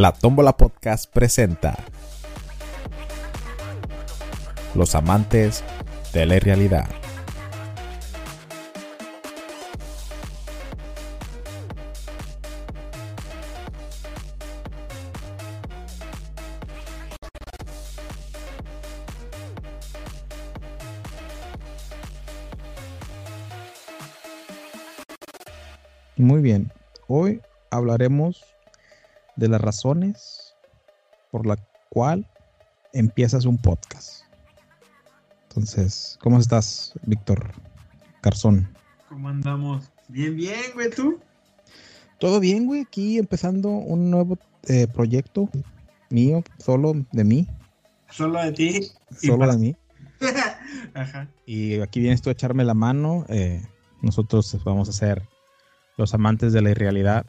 La Tómbola Podcast presenta Los amantes de la realidad. Muy bien, hoy hablaremos de las razones por la cual empiezas un podcast. Entonces, ¿cómo estás, Víctor Garzón? ¿Cómo andamos? Bien, bien, güey, ¿tú? Todo bien, güey, aquí empezando un nuevo eh, proyecto mío, solo de mí, Solo de ti. solo de mí. Ajá. Y aquí vienes tú a echarme la mano. eh, nosotros vamos a ser los amantes de la irrealidad,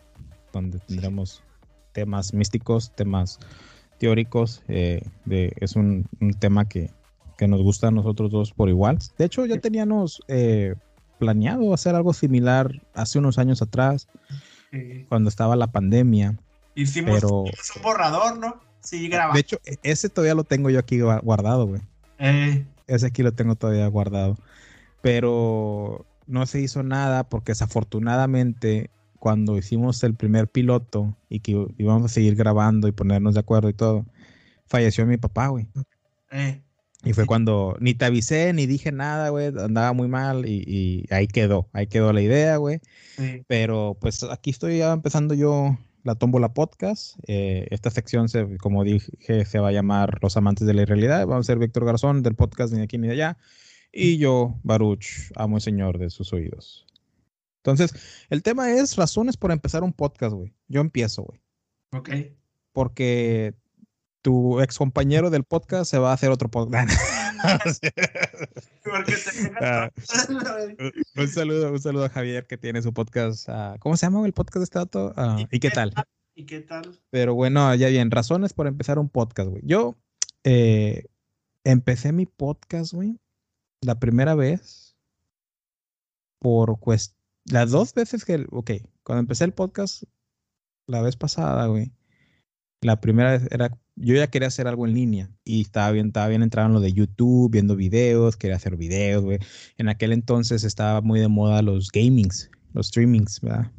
donde tendremos temas místicos, temas teóricos. eh, de, es un, un tema que, que nos gusta a nosotros dos por igual. De hecho, ya teníamos eh, planeado hacer algo similar hace unos años atrás, cuando estaba la pandemia. hicimos, Pero- un borrador, ¿no? Sí, grabamos. De hecho, e- ese todavía lo tengo yo aquí gua- guardado, güey. Eh, Ese aquí lo tengo todavía guardado. Pero no se hizo nada porque desafortunadamente cuando hicimos el primer piloto y que íbamos a seguir grabando y ponernos de acuerdo y todo, falleció mi papá, güey. eh, Y fue cuando ni te avisé ni dije nada, güey. Andaba muy mal y, y ahí quedó. Ahí quedó la idea, güey. sí. Pero pues aquí estoy ya empezando yo la tómbola podcast. Eh, esta sección, se, como dije, se va a llamar Los amantes de la realidad. Vamos a ser Víctor Garzón del podcast ni de aquí ni de allá. Y yo, Baruch, amo y señor de sus oídos. Entonces, el tema es razones por empezar un podcast, güey. Yo empiezo, güey. Ok. Porque tu ex compañero del podcast se va a hacer otro podcast. Porque te Ah. un saludo, un saludo a Javier que tiene su podcast. ah, ¿Cómo se llama el podcast de este dato? Ah, ¿Y qué tal? ¿Y qué tal? Pero bueno, ya bien, razones por empezar un podcast, güey. Yo eh, empecé mi podcast, güey, la primera vez por cuest las dos veces que, ok, cuando empecé el podcast la vez pasada, güey, la primera vez era, yo ya quería hacer algo en línea y estaba bien, estaba bien entrado en lo de YouTube, viendo videos, quería hacer videos, güey. En aquel entonces estaba muy de moda los gamings, los streamings, ¿verdad?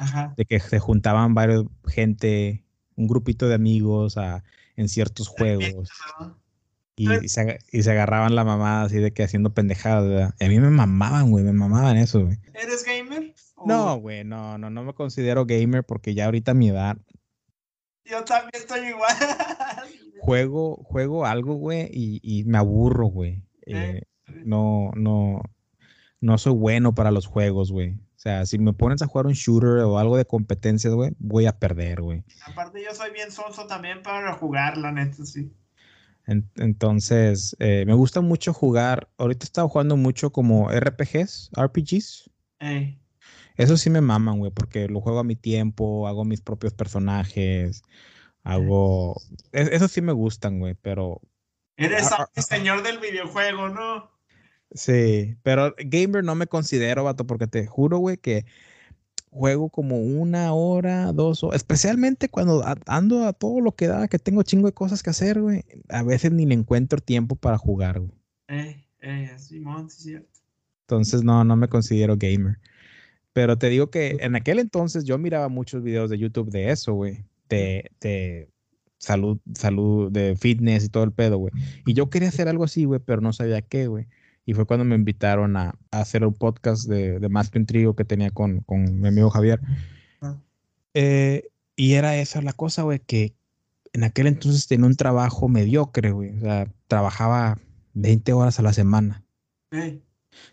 Ajá. de que se juntaban varios gente, un grupito de amigos a, en ciertos juegos. Y, y se, y se agarraban la mamada así de que haciendo pendejadas, ¿verdad? Y a mí me mamaban, güey, me mamaban eso, güey. ¿Eres gamer? ¿O- No, güey, no, no, no me considero gamer porque ya ahorita a mi edad Yo también estoy igual. juego, juego algo, güey, y, y me aburro, güey. Eh, Eh, no, no, no soy bueno para los juegos, güey. O sea, si me pones a jugar un shooter o algo de competencias, güey, voy a perder, güey. Aparte, yo soy bien sonso también para jugar, la neta, sí. En- entonces, eh, me gusta mucho jugar. Ahorita he estado jugando mucho como RPGs, RPGs. Eh, Eso sí me maman, güey, porque lo juego a mi tiempo, hago mis propios personajes, hago... es- Eso sí me gustan, güey, pero... eres Ah, ah, el señor del videojuego, ¿no? Sí, pero gamer no me considero, vato, porque te juro, güey, que juego como una hora, dos horas, especialmente cuando ando a todo lo que da, que tengo chingo de cosas que hacer, güey. A veces ni le encuentro tiempo para jugar, güey. Eh, eh, Simón, sí, cierto. Entonces no, no me considero gamer. Pero te digo que en aquel entonces yo miraba muchos videos de YouTube de eso, güey. De, de salud, salud, de fitness y todo el pedo, güey. Y yo quería hacer algo así, güey, pero no sabía qué, güey. Y fue cuando me invitaron a, a hacer un podcast de, de Más que un trío que tenía con, con mi amigo Javier. Ah. Eh, y era esa la cosa, güey, que en aquel entonces tenía un trabajo mediocre, güey. O sea, trabajaba 20 horas a la semana Eh,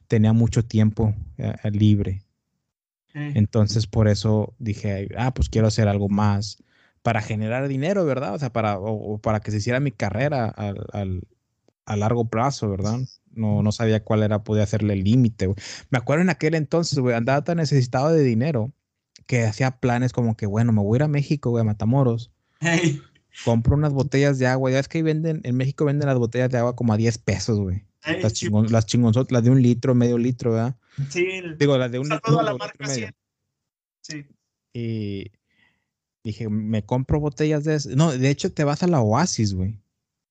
tenía mucho tiempo eh, libre. Entonces, por eso dije, ah, pues quiero hacer algo más para generar dinero, ¿verdad? O sea, para, o, o para que se hiciera mi carrera al, al- a largo plazo, ¿verdad? No, no sabía cuál era, podía hacerle el límite. Me acuerdo en aquel entonces, güey, andaba tan necesitado de dinero que hacía planes como que, bueno, me voy a ir a México, güey, a Matamoros, Hey, compro unas botellas de agua. Ya es que ahí venden, en México venden las botellas de agua como a 10 pesos, güey. hey, Las, chingon, las chingonzotas, las de un litro, medio litro, ¿verdad? sí, el- Digo, las de un litro, a la litro y marca medio. 100. Sí. Y, Dije, me compro botellas de eso. No, de hecho te vas a la Oasis, güey.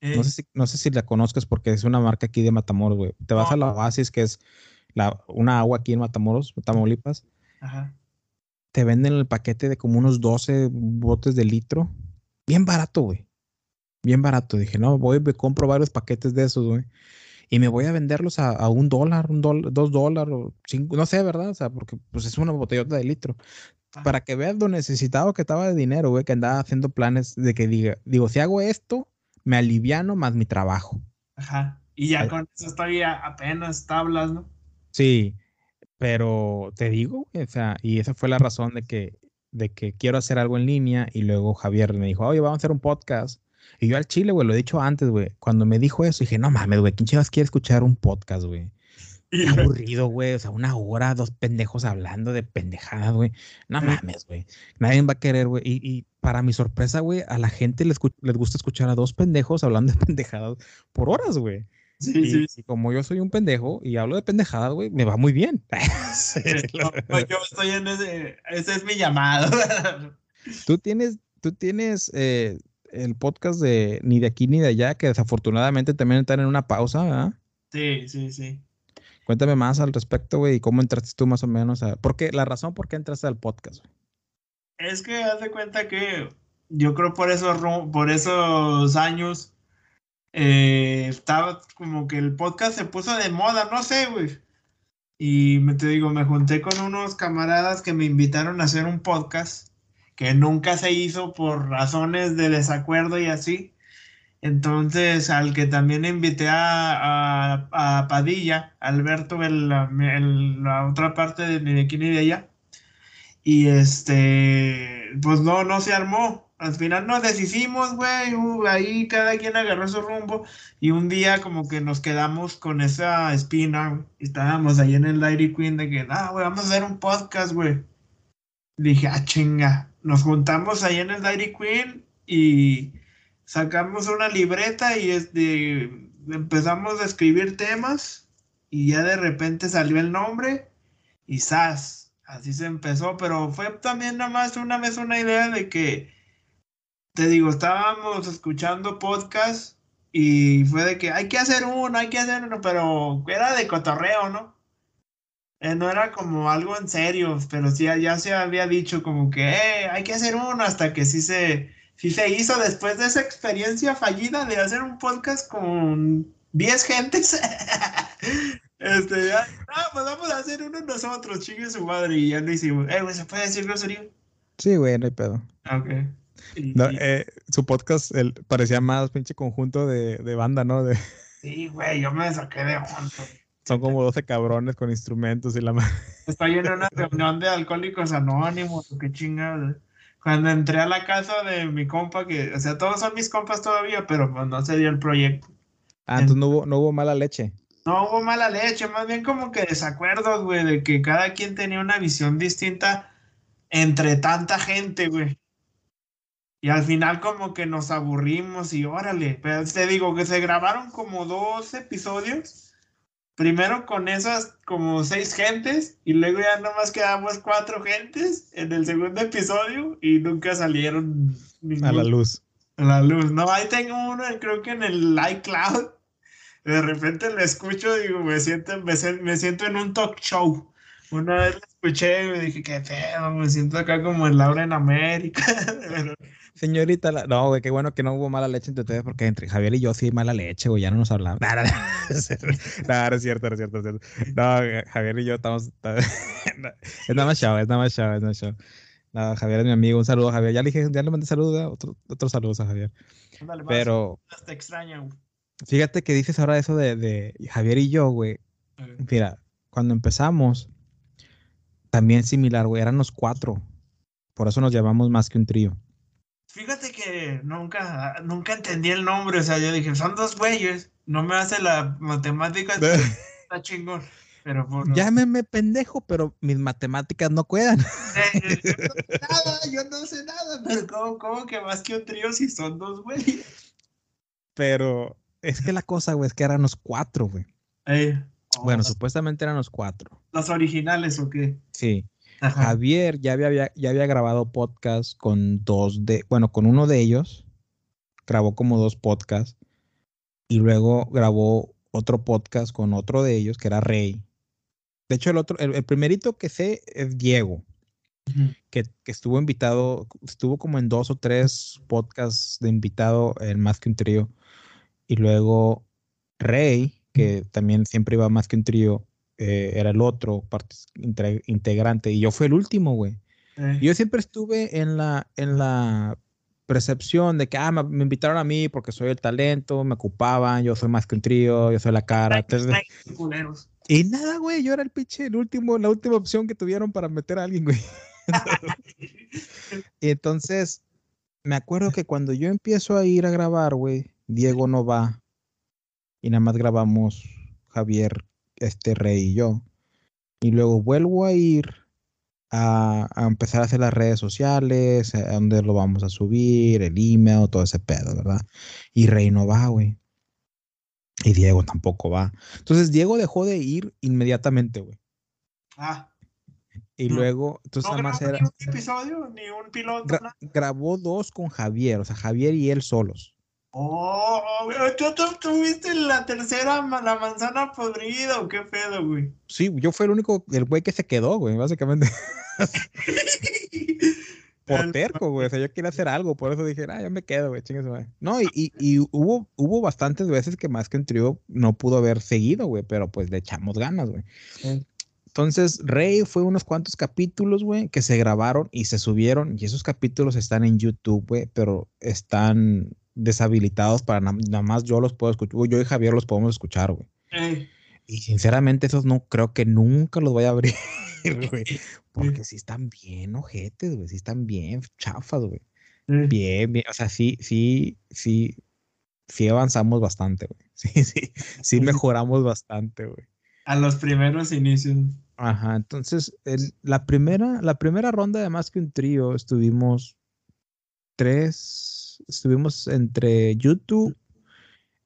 Eh, No sé, si, no sé si la conozcas porque es una marca aquí de Matamoros, güey. Te vas No. a la Oasis, que es la, una agua aquí en Matamoros, Tamaulipas. Ajá. Te venden el paquete de como unos 12 botes de litro. Bien barato, güey. Bien barato. Dije, no, voy, me compro varios paquetes de esos, güey. Y me voy a venderlos a, a un dólar, un dólar, dos dólares, no sé, ¿verdad? O sea, porque pues es una botellota de litro. Para que veas lo necesitado que estaba de dinero, güey, que andaba haciendo planes de que diga, digo, si hago esto, me aliviano más mi trabajo. Ajá. Y ya Ay. con eso estoy a- apenas tablas, ¿no? Sí, pero te digo, o sea, y esa fue la razón de que, de que quiero hacer algo en línea y luego Javier me dijo, oye, vamos a hacer un podcast. Y yo al chile, güey, lo he dicho antes, güey, cuando me dijo eso, dije, no mames, güey, ¿quién chivas quiere escuchar un podcast, güey? Y Qué aburrido, güey, o sea, una hora, dos pendejos hablando de pendejadas, güey. No mames, güey. Nadie va a querer, güey. Y, y para mi sorpresa, güey, a la gente les, gusta escuchar a dos pendejos hablando de pendejadas por horas, güey. sí, Y, sí. y como yo soy un pendejo y hablo de pendejadas, güey, me va muy bien. Sí, No, pues yo estoy en ese, ese es mi llamado. Tú tienes, tú tienes eh, el podcast de Ni de aquí ni de allá, que desafortunadamente también están en una pausa, ¿verdad? Sí, sí, sí. Cuéntame más al respecto, güey, y cómo entraste tú más o menos a... Porque la razón por qué entraste al podcast, güey. Es que haz de cuenta que yo creo por esos, por esos años eh, estaba como que el podcast se puso de moda, no sé, güey. Y me te digo, me junté con unos camaradas que me invitaron a hacer un podcast que nunca se hizo por razones de desacuerdo y así. Entonces, al que también invité a, a- a Padilla, Alberto, el- la, otra parte de ni de aquí ni de allá. Y este, pues no, no se armó. Al final nos deshicimos, güey. uh, ahí cada quien agarró su rumbo. Y un día como que nos quedamos con esa espina. güey, y estábamos ahí en el Dairy Queen de que, ah, güey, vamos a hacer un podcast, güey. Dije, ah, chinga. Nos juntamos ahí en el Dairy Queen y sacamos una libreta y este, empezamos a escribir temas. Y ya de repente salió el nombre y ¡zas! Así se empezó, pero fue también nada más una vez una idea de que, te digo, estábamos escuchando podcast y fue de que hay que hacer uno, hay que hacer uno, pero era de cotorreo, ¿no? Eh, no era como algo en serio, pero sí ya se había dicho como que "Eh, hay que hacer uno hasta que sí se, sí se hizo después de esa experiencia fallida de hacer un podcast con 10 gentes. Este, ya, ah, pues vamos a hacer uno nosotros, chingue su madre, y ya lo hicimos. Eh, güey, ¿se puede decir grosería? Sí, güey, no hay pedo. Ah, Ok. No, eh, su podcast el, parecía más pinche conjunto de, de banda, ¿no? De, sí, güey, yo me saqué de onda. son como 12 cabrones con instrumentos y la madre. Estoy en una reunión de alcohólicos anónimos, o qué chingada. Cuando entré a la casa de mi compa, que, o sea, todos son mis compas todavía, pero pues no se dio el proyecto. Ah, entonces no hubo, no hubo mala leche. No hubo mala leche, más bien como que desacuerdos, güey, de que cada quien tenía una visión distinta entre tanta gente, güey. Y al final como que nos aburrimos y órale, pero te digo que se grabaron como dos episodios. Primero con esas como seis gentes y luego ya nomás quedamos cuatro gentes en el segundo episodio y nunca salieron A la ningún- luz. a la luz. No, ahí tengo uno, creo que en el iCloud. De repente lo escucho y digo, me siento, me, siento en un talk show. Una vez lo escuché y me dije, qué pedo, me siento acá como en Laura en América. Pero, Señorita, la- no, güey, qué bueno que no hubo mala leche entre ustedes, porque entre Javier y yo sí hay mala leche, güey, ya no nos hablamos. No, no, no, es cierto, no, es cierto, es cierto, no. No, Javier y yo estamos. es nada más show, es nada más show, es nada más show. No, Javier es mi amigo, un saludo a Javier. Ya le dije, ya le mandé saludos, otro, otros saludos a Javier. Pero Te extraño. fíjate que dices ahora eso de, de Javier y yo, güey. Eh, Mira, cuando empezamos, también similar, güey, eran los cuatro. Por eso nos llamamos más que un trío. Fíjate que nunca, nunca entendí el nombre, o sea, yo dije, son dos güeyes, no me hace la matemática, está chingón. Pero por Llámeme pendejo, pero mis matemáticas no cuedan. Yo no sé nada, yo no sé nada, pero ¿cómo, cómo que más que un trío si son dos güeyes? Pero es que la cosa, güey, es que eran los cuatro, güey. Eh, Bueno, oh, supuestamente eran los cuatro. ¿Los originales o qué? Sí. Javier ya había, ya había grabado podcast con dos de, bueno, con uno de ellos, grabó como dos podcasts y luego grabó otro podcast con otro de ellos que era Rey. De hecho, el otro, el, primerito que sé es Diego, que, estuvo invitado, estuvo como en dos o tres podcasts de invitado en Más que un trío. Y luego Rey, que también siempre iba más que un trío, eh, era el otro integrante. Y yo fui el último, güey. Eh. Yo siempre estuve en la, en la percepción de que, ah, me, invitaron a mí porque soy el talento, me ocupaban, yo soy más que un trío, yo soy la cara. y nada, güey, yo era el pinche, el último, la última opción que tuvieron para meter a alguien, güey. y entonces, me acuerdo que cuando yo empiezo a ir a grabar, güey, Diego no va. Y nada más grabamos Javier, este Rey y yo. Y luego vuelvo a ir a, empezar a hacer las redes sociales, a dónde lo vamos a subir, el email, todo ese pedo, ¿verdad? Y Rey no va, güey. Y Diego tampoco va. Entonces Diego dejó de ir inmediatamente, güey. Ah. Y luego, entonces no más era. Ni un episodio, ni un piloto. grabó dos con Javier, o sea, Javier y él solos. Oh, tú, tú tuviste la tercera, la manzana podrida, ¿o qué pedo, güey? Sí, yo fui el único, el güey que se quedó, güey, básicamente. por terco, güey. O sea, yo quería hacer algo, por eso dije, ah, ya me quedo, güey, chingue No, y, y, y, hubo, hubo bastantes veces que más que un trío no pudo haber seguido, güey, pero pues le echamos ganas, güey. Entonces, Rey fue unos cuantos capítulos, güey, que se grabaron y se subieron, y esos capítulos están en YouTube, güey, pero están deshabilitados para nada más yo los puedo escuchar, yo y Javier los podemos escuchar, güey. Y sinceramente esos no creo que nunca los voy a abrir, güey, porque sí están bien ojetes, güey, sí están bien chafas, güey. Bien, bien, o sea, sí, sí, sí, sí avanzamos bastante, güey. Sí, sí, sí mejoramos bastante, güey. A los primeros inicios. Ajá, entonces la, primera, la primera ronda de más que un trío estuvimos tres, estuvimos entre YouTube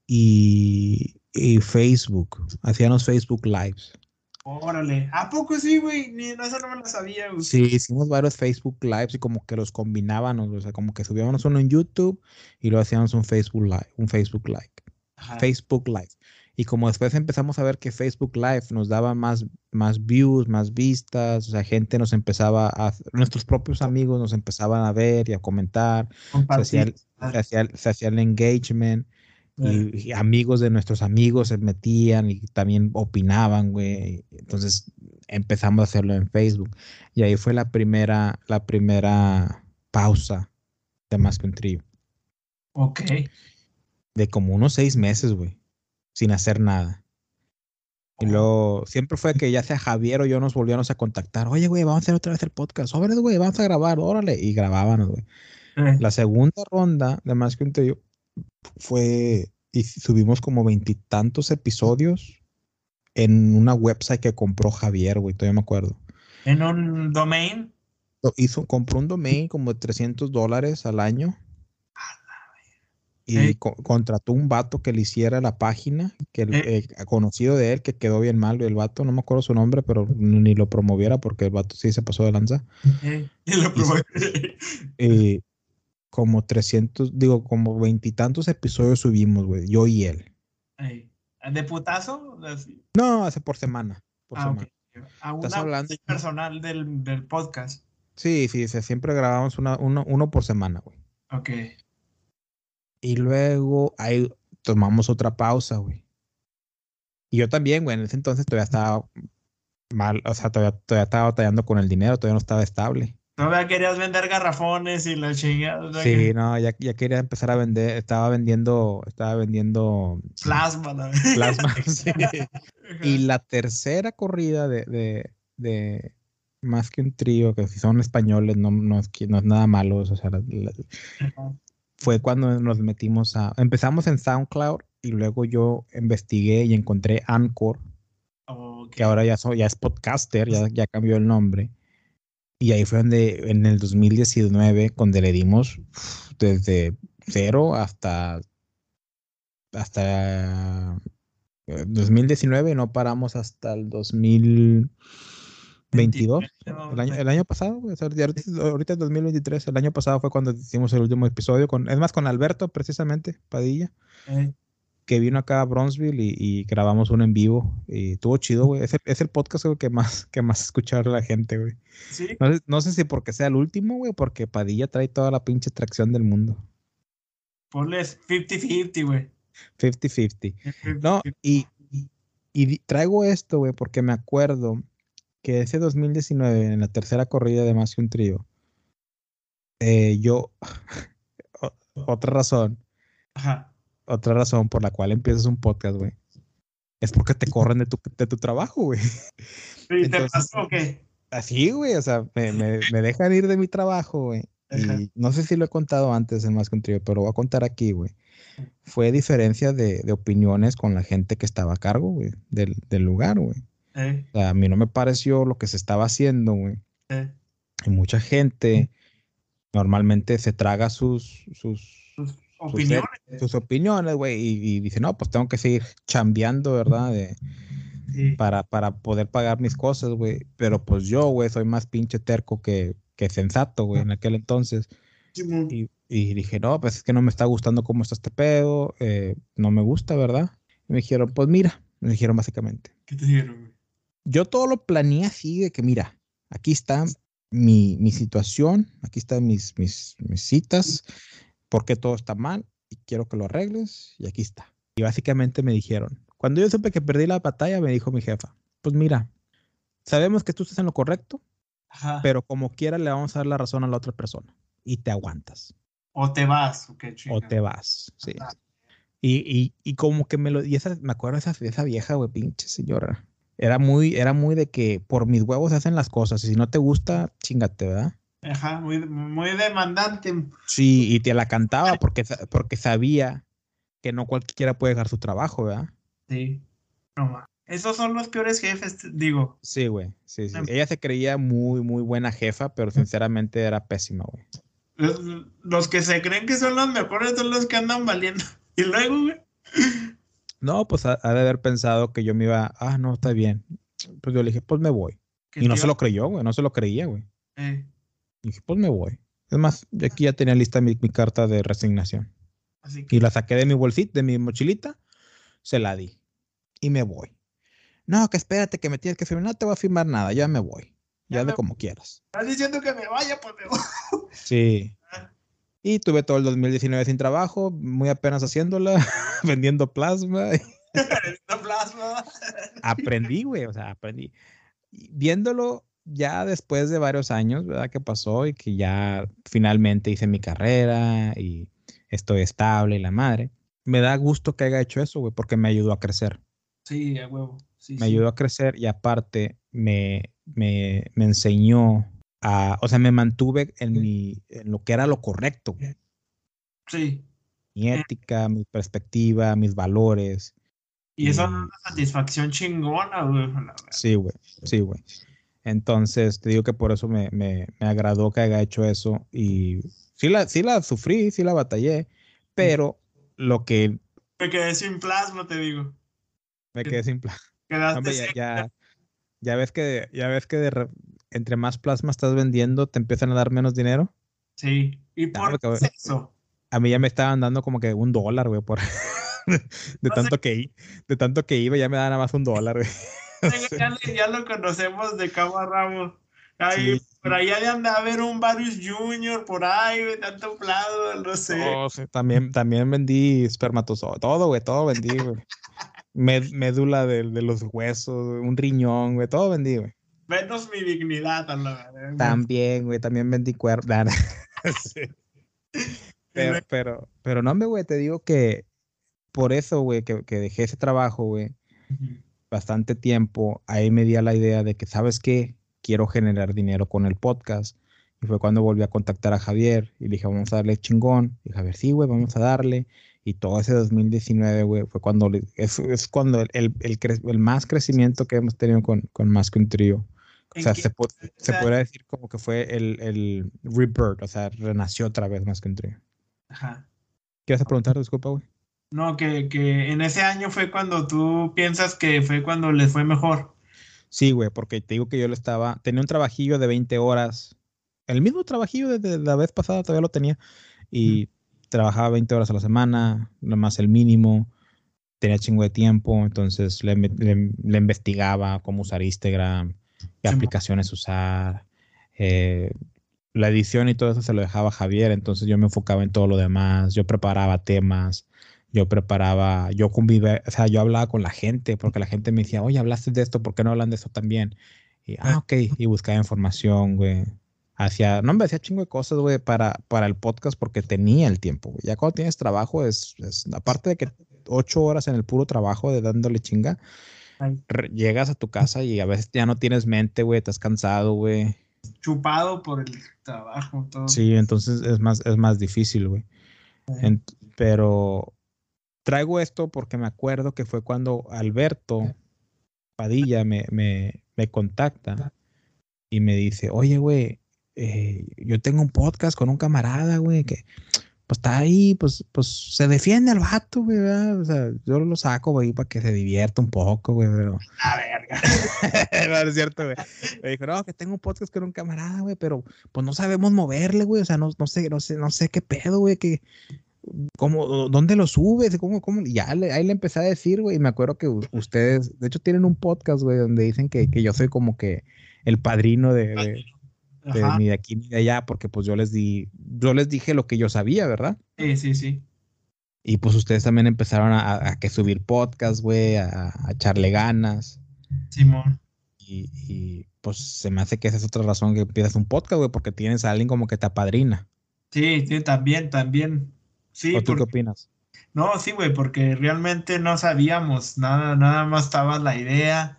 y, y Facebook, hacíamos Facebook Lives. Órale, ¿a poco sí, güey? Eso no me lo sabía, güey. Sí, hicimos varios Facebook Lives y como que los combinábamos, o sea, como que subíamos uno en YouTube y lo hacíamos un Facebook Live, un Facebook Live. Facebook Live. Y como después empezamos a ver que Facebook Live nos daba más, más views, más vistas, o sea, gente nos empezaba a, nuestros propios amigos nos empezaban a ver y a comentar, se hacía, el, se hacía, el engagement. Y, amigos de nuestros amigos se metían y también opinaban, güey. Entonces empezamos a hacerlo en Facebook. Y ahí fue la primera, la primera pausa de Más que un trío. Ok. De como unos seis meses, güey. Sin hacer nada. Y luego siempre fue que ya sea Javier o yo nos volvíamos a contactar. Oye, güey, vamos a hacer otra vez el podcast. Órale, güey, vamos a grabar, órale. Y grabábamos, güey. Eh. La segunda ronda de Más que un trío fue y subimos como veintitantos episodios en una website que compró Javier, güey, todavía me acuerdo. ¿En un domain? Hizo, compró un domain como de 300 dólares al año. Y contrató un vato que le hiciera la página, que el, eh. Eh, conocido de él, que quedó bien mal, el vato, no me acuerdo su nombre, pero ni lo promoviera porque el vato sí se pasó de lanza. Eh, y lo. Y, como 300, digo, como veintitantos episodios subimos, güey, yo y él. ¿De putazo? No, hace por semana. Por ah, semana. A una hablando? personal del, del, podcast. Sí, sí, siempre grabamos una, uno, uno por semana, güey. Ok. Y luego ahí tomamos otra pausa, güey. Y yo también, güey, en ese entonces todavía estaba mal, o sea, todavía, todavía estaba batallando con el dinero, todavía no estaba estable. Todavía querías vender garrafones y la chingada. Sí, no, ya, ya, quería empezar a vender, estaba vendiendo, estaba vendiendo plasma, ¿no? Plasma, sí. Y la tercera corrida de, de, de, más que un trío, que si son españoles, no, no, es, no es nada malo, o sea, fue cuando nos metimos a, empezamos en SoundCloud y luego yo investigué y encontré Anchor, que ahora ya, ya es podcaster, ya, ya cambió el nombre. Y ahí fue donde en el 2019, cuando le dimos desde cero hasta, hasta 2019, no paramos hasta el 2000, 22. El año, el año pasado, o sea, ahorita, es 2023. El año pasado fue cuando hicimos el último episodio. Con, es más, con Alberto, precisamente, Padilla, Eh, que vino acá a Bronzeville y, y grabamos uno en vivo. Y estuvo chido, güey. Es el, es el podcast güey, que más, que más escuchar la gente, güey. sí, No sé, no sé si porque sea el último, güey, porque Padilla trae toda la pinche tracción del mundo. ponles 50-50, güey. 50-50. No, y, y traigo esto, güey, porque me acuerdo que ese 2019, en la tercera corrida de Más que un trío, eh, yo, otra razón, Ajá. otra razón por la cual empiezas un podcast, güey, es porque te corren de tu, de tu trabajo, güey. ¿Y te pasó o qué? Así, güey, o sea, me, me, me dejan ir de mi trabajo, güey. Y no sé si lo he contado antes en Más que un trío, pero lo voy a contar aquí, güey. Fue diferencia de, de opiniones con la gente que estaba a cargo, güey, del, del lugar, güey. Eh, O sea, a mí no me pareció lo que se estaba haciendo, güey. eh, Y mucha gente normalmente se traga sus, sus, tus opiniones. sus opiniones, güey, y, y dice, no, pues tengo que seguir chambeando, ¿verdad? De, Sí. para, para poder pagar mis cosas, güey. Pero pues yo, güey, soy más pinche terco que, que sensato, güey, en aquel entonces. Y, y dije, no, pues es que no me está gustando cómo está este pedo, eh, no me gusta, ¿verdad? Y me dijeron, pues mira, me dijeron básicamente. ¿Qué te dijeron, güey? Yo todo lo planeé así de que, mira, aquí está mi, mi situación, aquí están mis, mis, mis citas, porque todo está mal y quiero que lo arregles y aquí está. Y básicamente me dijeron, cuando yo supe que perdí la batalla, me dijo mi jefa, pues mira, sabemos que tú estás en lo correcto, Ajá. pero como quiera le vamos a dar la razón a la otra persona y te aguantas O te vas, o qué o te vas. Sí. Y, y, y como que me lo. Y esa, me acuerdo de esa, de esa vieja, güey, pinche señora. Era muy, era muy de que por mis huevos se hacen las cosas. Y si no te gusta, chingate, ¿verdad? Ajá, muy, muy demandante. Sí, y te la cantaba porque, porque sabía que no cualquiera puede dejar su trabajo, ¿verdad? Sí. No. Esos son los peores jefes, digo. Sí, güey. Sí, sí. Em. Ella se creía muy, muy buena jefa, pero sinceramente era pésima, güey. Los, los que se creen que son los mejores son los que andan valiendo. Y luego, güey. No, pues ha, ha de haber pensado que yo me iba, ah, no, está bien. Pues yo le dije, pues me voy. Y no se lo creyó, güey, no se lo creía, güey. Eh, Y dije, pues me voy. Es más, yo aquí ya tenía lista mi, mi carta de resignación. así que. Y la saqué de mi bolsita, de mi mochilita, se la di. Y me voy. No, que espérate, que me tienes que firmar. No te voy a firmar nada, ya me voy. Ya Ya de como quieras. Estás diciendo que me vaya, pues me voy. Sí. Y tuve todo el 2019 sin trabajo, muy apenas haciéndola, vendiendo plasma. Plasma. aprendí, güey, o sea, aprendí. Y Viéndolo ya después de varios años, ¿verdad? Que pasó y que ya finalmente hice mi carrera y estoy estable y la madre. Me da gusto que haya hecho eso, güey, porque me ayudó a crecer. Sí, a huevo. Sí, Me sí. ayudó a crecer y aparte me, me, me enseñó a, o sea, me mantuve en, mi, en lo que era lo correcto. Sí. mi ética, mi perspectiva, mis valores. Y eso es una satisfacción chingona, güey. Sí, güey, sí, güey. Entonces, te digo que por eso me, me, me agradó que haya hecho eso y sí la, sí la sufrí, sí la batallé, pero lo que Me quedé sin plasma, te digo. me quedé sin plan. Quedaste Hombre, ya, ya, ya ves que, ya ves que de entre más plasma estás vendiendo, te empiezan a dar menos dinero. Sí. ¿Y Ya, por eso? A mí ya me estaban dando como que un dólar, güey, por de tanto que i- de tanto que iba, ya me daban nada más un dólar, güey. Ya, le- ya lo conocemos de cabo a rabo. Ahí, Sí. Por allá de anda a haber un Varius Junior por ahí, güey, tanto plado, no sé. Oh, sí, también, también vendí espermatozoides, todo, güey, todo vendí, güey. Med- médula de, de los huesos, un riñón, güey, todo vendí, güey. Menos mi dignidad, a la verdad. También, güey, también vendí cuerpos. pero, pero, pero no, me, güey, te digo que por eso, güey, que, que dejé ese trabajo, güey, bastante tiempo, ahí me di a la idea de que, ¿sabes qué? Quiero generar dinero con el podcast. Y fue cuando volví a contactar a Javier y le dije, vamos a darle chingón. Y Javier, sí, güey, vamos a darle. Y todo ese 2019, güey, fue cuando, es, es cuando el, el, el más crecimiento que hemos tenido con, con Más que un trío. O ¿En sea, se, sea- podría decir como que fue el, el rebirth, o sea, renació otra vez Más que un trío. Ajá. ¿Qué vas a preguntar? Disculpa, güey. No, que, que en ese año fue cuando tú piensas que fue cuando les fue mejor. Sí, güey, porque te digo que yo le estaba, tenía un trabajillo de 20 horas, el mismo trabajillo de, la vez pasada todavía lo tenía, y trabajaba 20 horas a la semana, más el mínimo, tenía chingo de tiempo, entonces le, investigaba cómo usar Instagram, qué aplicaciones usar, eh, la edición y todo eso se lo dejaba Javier, entonces yo me enfocaba en todo lo demás, yo preparaba temas, yo preparaba, yo convivía, o sea, yo hablaba con la gente, porque la gente me decía, oye, hablaste de esto, ¿por qué no hablan de eso también? Y, ah, ah. ok, y buscaba información, güey. Hacía, no me hacía chingo de cosas, güey, para, para el podcast porque tenía el tiempo, güey. Ya cuando tienes trabajo, es, es, aparte de que ocho horas en el puro trabajo de dándole chinga, llegas a tu casa y a veces ya no tienes mente, güey, estás cansado, güey. Chupado por el trabajo, todo. Sí, entonces es más, es más difícil, güey. pero traigo esto porque me acuerdo que fue cuando Alberto Padilla me, me, me contacta y me dice, oye, güey, eh, yo tengo un podcast con un camarada, güey, que pues está ahí, pues, pues se defiende al vato, güey, O sea, yo lo saco, güey, para que se divierta un poco, güey, pero... A verga. no, es cierto, güey. Me dijo, no, que tengo un podcast con un camarada, güey, pero pues no sabemos moverle, güey, o sea, no, no sé, no sé, no sé qué pedo, güey, que ¿Cómo, ¿Dónde lo subes? ¿Cómo, cómo? Ya ahí le empecé a decir, güey, y me acuerdo que ustedes, de hecho, tienen un podcast, güey, donde dicen que, que, yo soy como que el padrino de, de, ni de aquí ni de allá, porque pues yo les di, yo les dije lo que yo sabía, ¿verdad? Sí, sí, sí. Y pues ustedes también empezaron a, a que subir podcast, güey, a, a, echarle ganas. Simón. Y, y, pues se me hace que esa es otra razón que empiezas un podcast, güey, porque tienes a alguien como que te apadrina. Sí, sí, también, también. Sí, ¿O tú qué opinas? No, sí, güey, porque realmente no sabíamos nada, nada más estaba la idea.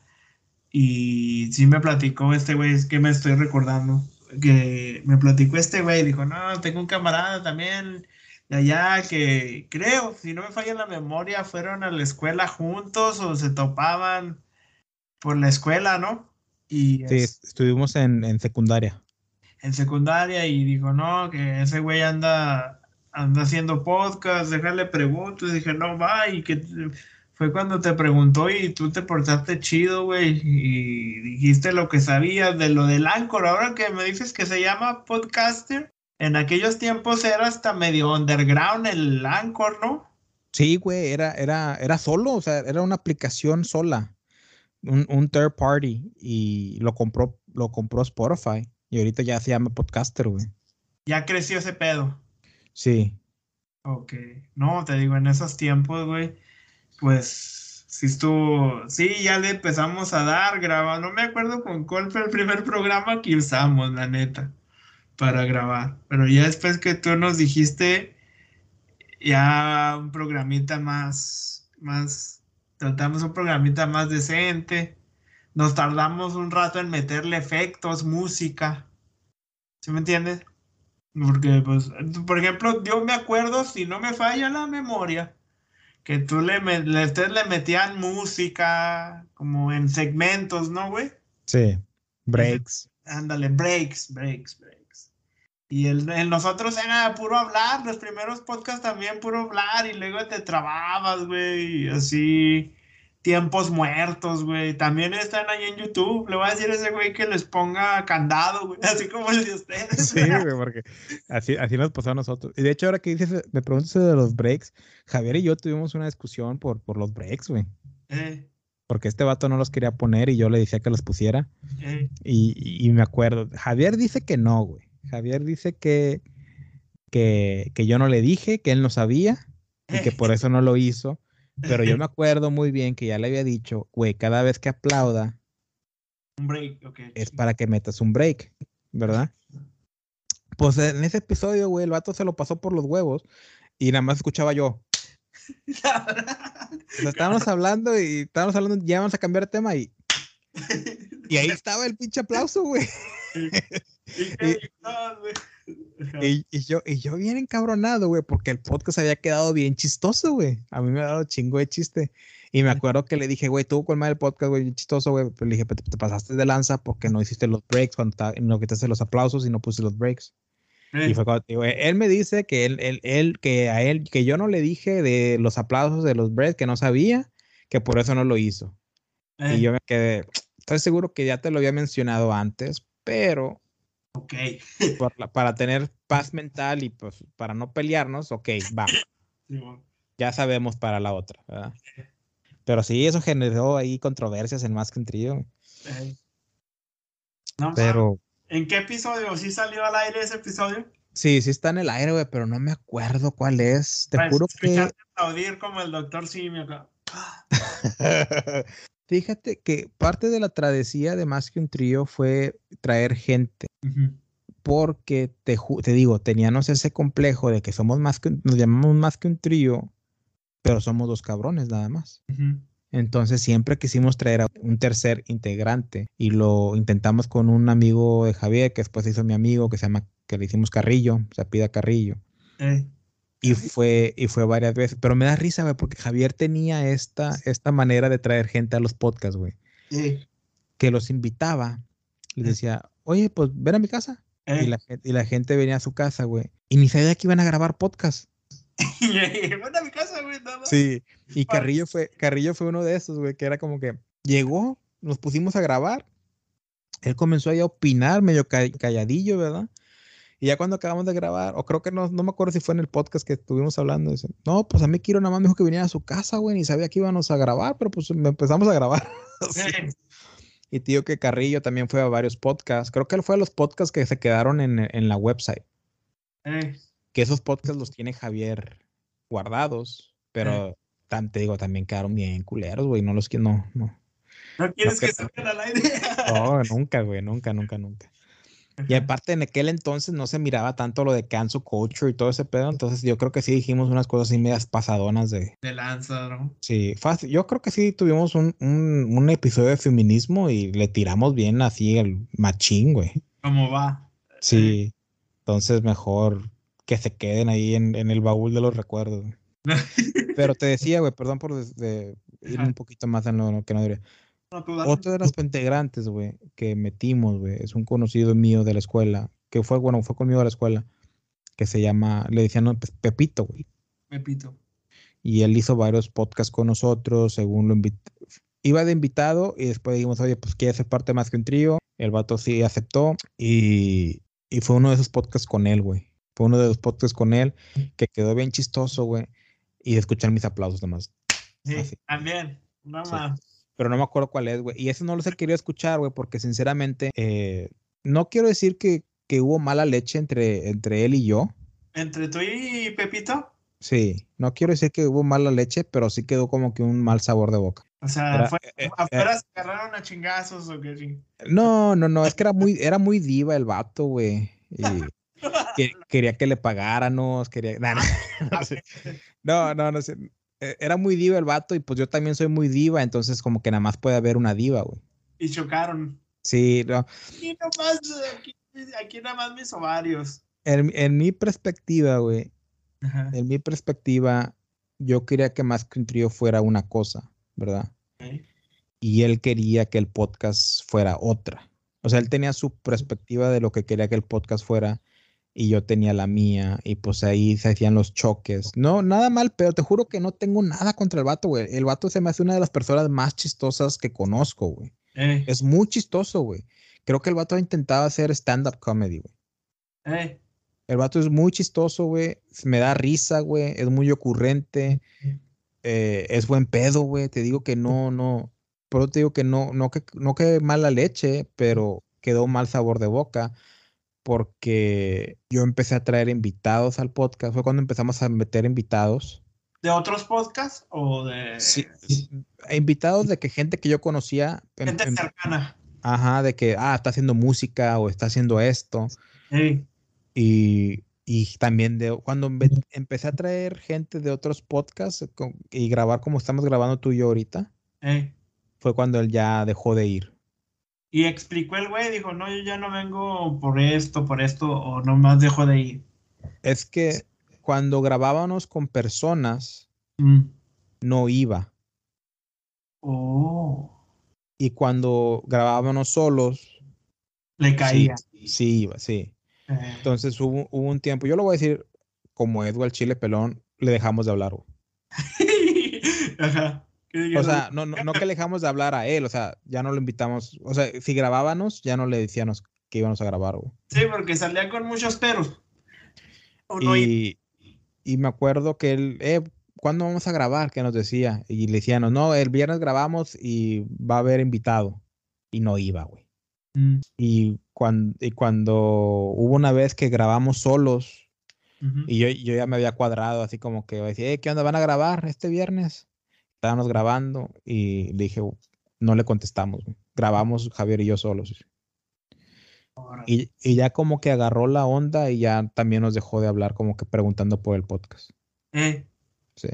Y sí me platicó este güey, es que me estoy recordando, que me platicó este güey, dijo, no, tengo un camarada también de allá que creo, si no me falla la memoria, fueron a la escuela juntos o se topaban por la escuela, ¿no? Y sí, estuvimos en, en secundaria. En secundaria y dijo, no, que ese güey anda anda haciendo podcast, dejarle preguntas, dije, no, va, y que fue cuando te preguntó y tú te portaste chido, güey, y dijiste lo que sabías de lo del Anchor. Ahora que me dices que se llama podcaster, en aquellos tiempos era hasta medio underground el Anchor, ¿no? Sí, güey, era, era, era solo, o sea, era una aplicación sola, un, un third party, y lo compró, lo compró Spotify, y ahorita ya se llama podcaster, güey. Ya creció ese pedo. Sí. Ok. No, te digo, en esos tiempos, güey, pues sí estuvo, sí, ya le empezamos a dar, graba, no me acuerdo con cuál fue el primer programa que usamos, la neta, para grabar, pero ya después que tú nos dijiste, ya un programita más, más, tratamos un programita más decente, nos tardamos un rato en meterle efectos, música, ¿sí me entiendes? Porque, pues, por ejemplo, yo me acuerdo, si no me falla la memoria, que tú le, le, ustedes le metían música como en segmentos, ¿no, güey? Sí, breaks. Ándale, breaks, breaks, breaks. Y el, nosotros era puro hablar, los primeros podcasts también puro hablar y luego te trababas, güey, así tiempos muertos, güey. También están ahí en YouTube. Le voy a decir a ese güey que les ponga candado, güey. Así como el de ustedes. Sí, güey, porque así, así nos pasó a nosotros. Y de hecho, ahora que dices, me preguntas de los breaks, Javier y yo tuvimos una discusión por, por los breaks, güey. Eh. Porque este vato no los quería poner y yo le decía que los pusiera. Eh. Y, y, me acuerdo. Javier dice que no, güey. Javier dice que, que, que yo no le dije, que él no sabía y que por eso no lo hizo. Pero yo me acuerdo muy bien que ya le había dicho, güey, cada vez que aplauda. Un break, ok. Es para que metas un break, ¿verdad? Pues en ese episodio, güey, el vato se lo pasó por los huevos y nada más escuchaba yo. o sea, estábamos hablando y estábamos hablando, ya vamos a cambiar de tema y. Y ahí estaba el pinche aplauso, güey. Y, yo, y yo bien encabronado, güey, porque el podcast había quedado bien chistoso, güey. A mí me ha dado chingo de chiste. Y me acuerdo que le dije, güey, tú con el podcast, güey, chistoso, güey. Pero le dije, te, pasaste de lanza porque no hiciste los breaks, cuando no quitaste los aplausos y no puse los breaks. Y fue cuando, digo, él me dice que él, él, él, que a él, que yo no le dije de los aplausos de los breaks, que no sabía, que por eso no lo hizo. Y yo me quedé, estoy seguro que ya te lo había mencionado antes, pero Ok. para tener paz mental y pues para no pelearnos, ok, va, ya sabemos para la otra, ¿verdad? Pero sí, eso generó ahí controversias en más que un trío. No. Pero ¿En qué episodio? ¿Sí salió al aire ese episodio? sí, sí está en el aire, güey, pero no me acuerdo cuál es. Te Para juro que. escucharte aplaudir como el doctor Simio. Fíjate que parte de la travesía de más que un trío fue traer gente. Porque te, te digo, teníamos ese complejo de que somos más que, un- nos llamamos más que un trío, pero somos dos cabrones nada más. Entonces siempre quisimos traer a un tercer integrante y lo intentamos con un amigo de Javier, que después se hizo mi amigo, que se llama, que le hicimos Carrillo, se pida Carrillo. Y fue, y fue varias veces, pero me da risa, güey, porque Javier tenía esta, esta manera de traer gente a los podcasts, güey, Ey. que los invitaba, les decía, oye, pues ven a mi casa. Y la, gen- y la gente venía a su casa, güey. Y ni sabía que iban a grabar podcast. Ven a mi casa, güey. Sí. Y Carrillo fue, Carrillo fue uno de esos, güey, que era como que llegó, nos pusimos a grabar. Él comenzó ahí a opinar, medio ca- calladillo, ¿verdad? Y ya cuando acabamos de grabar, o creo que no, no me acuerdo si fue en el podcast que estuvimos hablando, dice, no, pues a mí Kiro nada más me dijo que viniera a su casa, güey, ni sabía que íbamos a grabar, pero pues me empezamos a grabar. Sí. Y tío que Carrillo también fue a varios podcasts. Creo que él fue a los podcasts que se quedaron en, en la website. Ey. que esos podcasts los tiene Javier guardados, pero tam- te digo, también quedaron bien culeros, güey, no los que no, no, ¿No quieres que- que salgan al aire? no, nunca, güey, nunca, nunca, nunca. Y aparte en aquel entonces no se miraba tanto lo de cancel culture y todo ese pedo, entonces yo creo que sí dijimos unas cosas así medias pasadonas de, De lanza, ¿no? sí, fácil, yo creo que sí tuvimos un, un, un episodio de feminismo y le tiramos bien así el machín, güey. ¿Cómo va? Sí, entonces mejor que se queden ahí en, en el baúl de los recuerdos. Pero te decía, güey, perdón por de ir un poquito más en lo, lo que no debería. No, dale. Otro de los integrantes, güey, que metimos, güey, es un conocido mío de la escuela, que fue, bueno, fue conmigo a la escuela, que se llama, le decían no, pues, Pepito, güey. Pepito. Y él hizo varios podcasts con nosotros, según lo invitó. Iba de invitado y después dijimos, oye, pues quiere ser parte más que un trío. El vato sí aceptó y, y fue uno de esos podcasts con él, güey. Fue uno de los podcasts con él que quedó bien chistoso, güey. Y de escuchar mis aplausos nomás. Sí, Así. también. No Sí. Pero no me acuerdo cuál es, güey. Y ese no los he querido escuchar, güey, porque sinceramente eh, no quiero decir que, que hubo mala leche entre, entre él y yo. ¿Entre tú y Pepito? Sí, no quiero decir que hubo mala leche, pero sí quedó como que un mal sabor de boca. O sea, Era- fue- eh, eh, afuera se agarraron a chingazos o qué sí. No, no, no, es que era muy, era muy diva el vato, güey. Y que- quería que le pagáramos, quería. nah. No, no, no sé. Eh, Era muy diva el vato y pues yo también soy muy diva, entonces como que nada más puede haber una diva, güey. Y chocaron. Sí, no. Aquí nomás, aquí, aquí nada más mis ovarios. En, en mi perspectiva, güey, Ajá. en mi perspectiva, yo quería que más que un trío fuera una cosa, ¿verdad? Y él quería que el podcast fuera otra. O sea, él tenía su perspectiva de lo que quería que el podcast fuera y yo tenía la mía y pues ahí se hacían los choques. No, nada mal, pero te juro que no tengo nada contra el vato, güey. El vato se me hace una de las personas más chistosas que conozco, güey. Eh, Es muy chistoso, güey. Creo que el vato ha intentado hacer stand-up comedy, güey. eh, El vato es muy chistoso, güey. Me da risa, güey. Es muy ocurrente. eh, es buen pedo, güey. Te digo que no, no. Pero te digo que no, no que, no que mala leche, pero quedó mal sabor de boca. Porque yo empecé a traer invitados al podcast. Fue cuando empezamos a meter invitados. ¿De otros podcasts o de Sí, invitados de que gente que yo conocía. gente cercana? ajá, de que, ah, está haciendo música o está haciendo esto. Eh, Y, y también de cuando empe- empecé a traer gente de otros podcasts con- y grabar como estamos grabando tú y yo ahorita, fue cuando él ya dejó de ir. Y explicó el güey, dijo, no, yo ya no vengo por esto, por esto, o nomás dejo de ir. Es que cuando grabábamos con personas, Mm. no iba. Oh, Y cuando grabábamos solos, le caía. sí iba, sí. Eh, Entonces hubo, hubo un tiempo, yo lo voy a decir como Edward Chile Pelón, le dejamos de hablar. Ajá. O sea, no, no, no que le dejamos de hablar a él, o sea, ya no lo invitamos. O sea, si grabábamos, ya no le decíamos que íbamos a grabar, güey. Sí, porque salía con muchos peros. Y, y me acuerdo que él, eh, ¿cuándo vamos a grabar? Que nos decía. Y le decíamos, no, el viernes grabamos y va a haber invitado. Y no iba, güey. Mm. Y, cuando, y cuando hubo una vez que grabamos solos, Ujú. y yo, yo ya me había cuadrado, así como que decía, eh, ¿qué onda? ¿Van a grabar este viernes? Estábamos grabando y le dije, no le contestamos. Grabamos Javier y yo solos. Y, y ya como que agarró la onda y ya también nos dejó de hablar, como que preguntando por el podcast. Eh, Sí.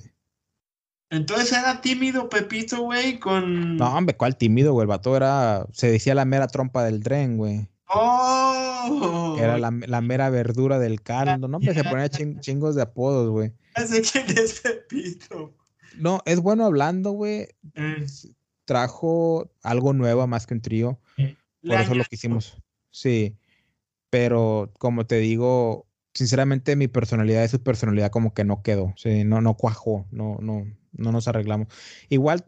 Entonces era tímido Pepito, güey, con... No, hombre, cuál tímido, güey. El vato era, se decía la mera trompa del tren, güey. ¡Oh! Era la, la mera verdura del caldo. No, hombre, se ponía chin- chingos de apodos, güey. Ya sé quién es Pepito. No, es bueno hablando, güey. Trajo algo nuevo más que un trío. Por eso lo añadió- quisimos. Sí. Pero como te digo, sinceramente mi personalidad y su personalidad como que no quedó. Sí, no, no cuajó. No, no, no nos arreglamos. Igual,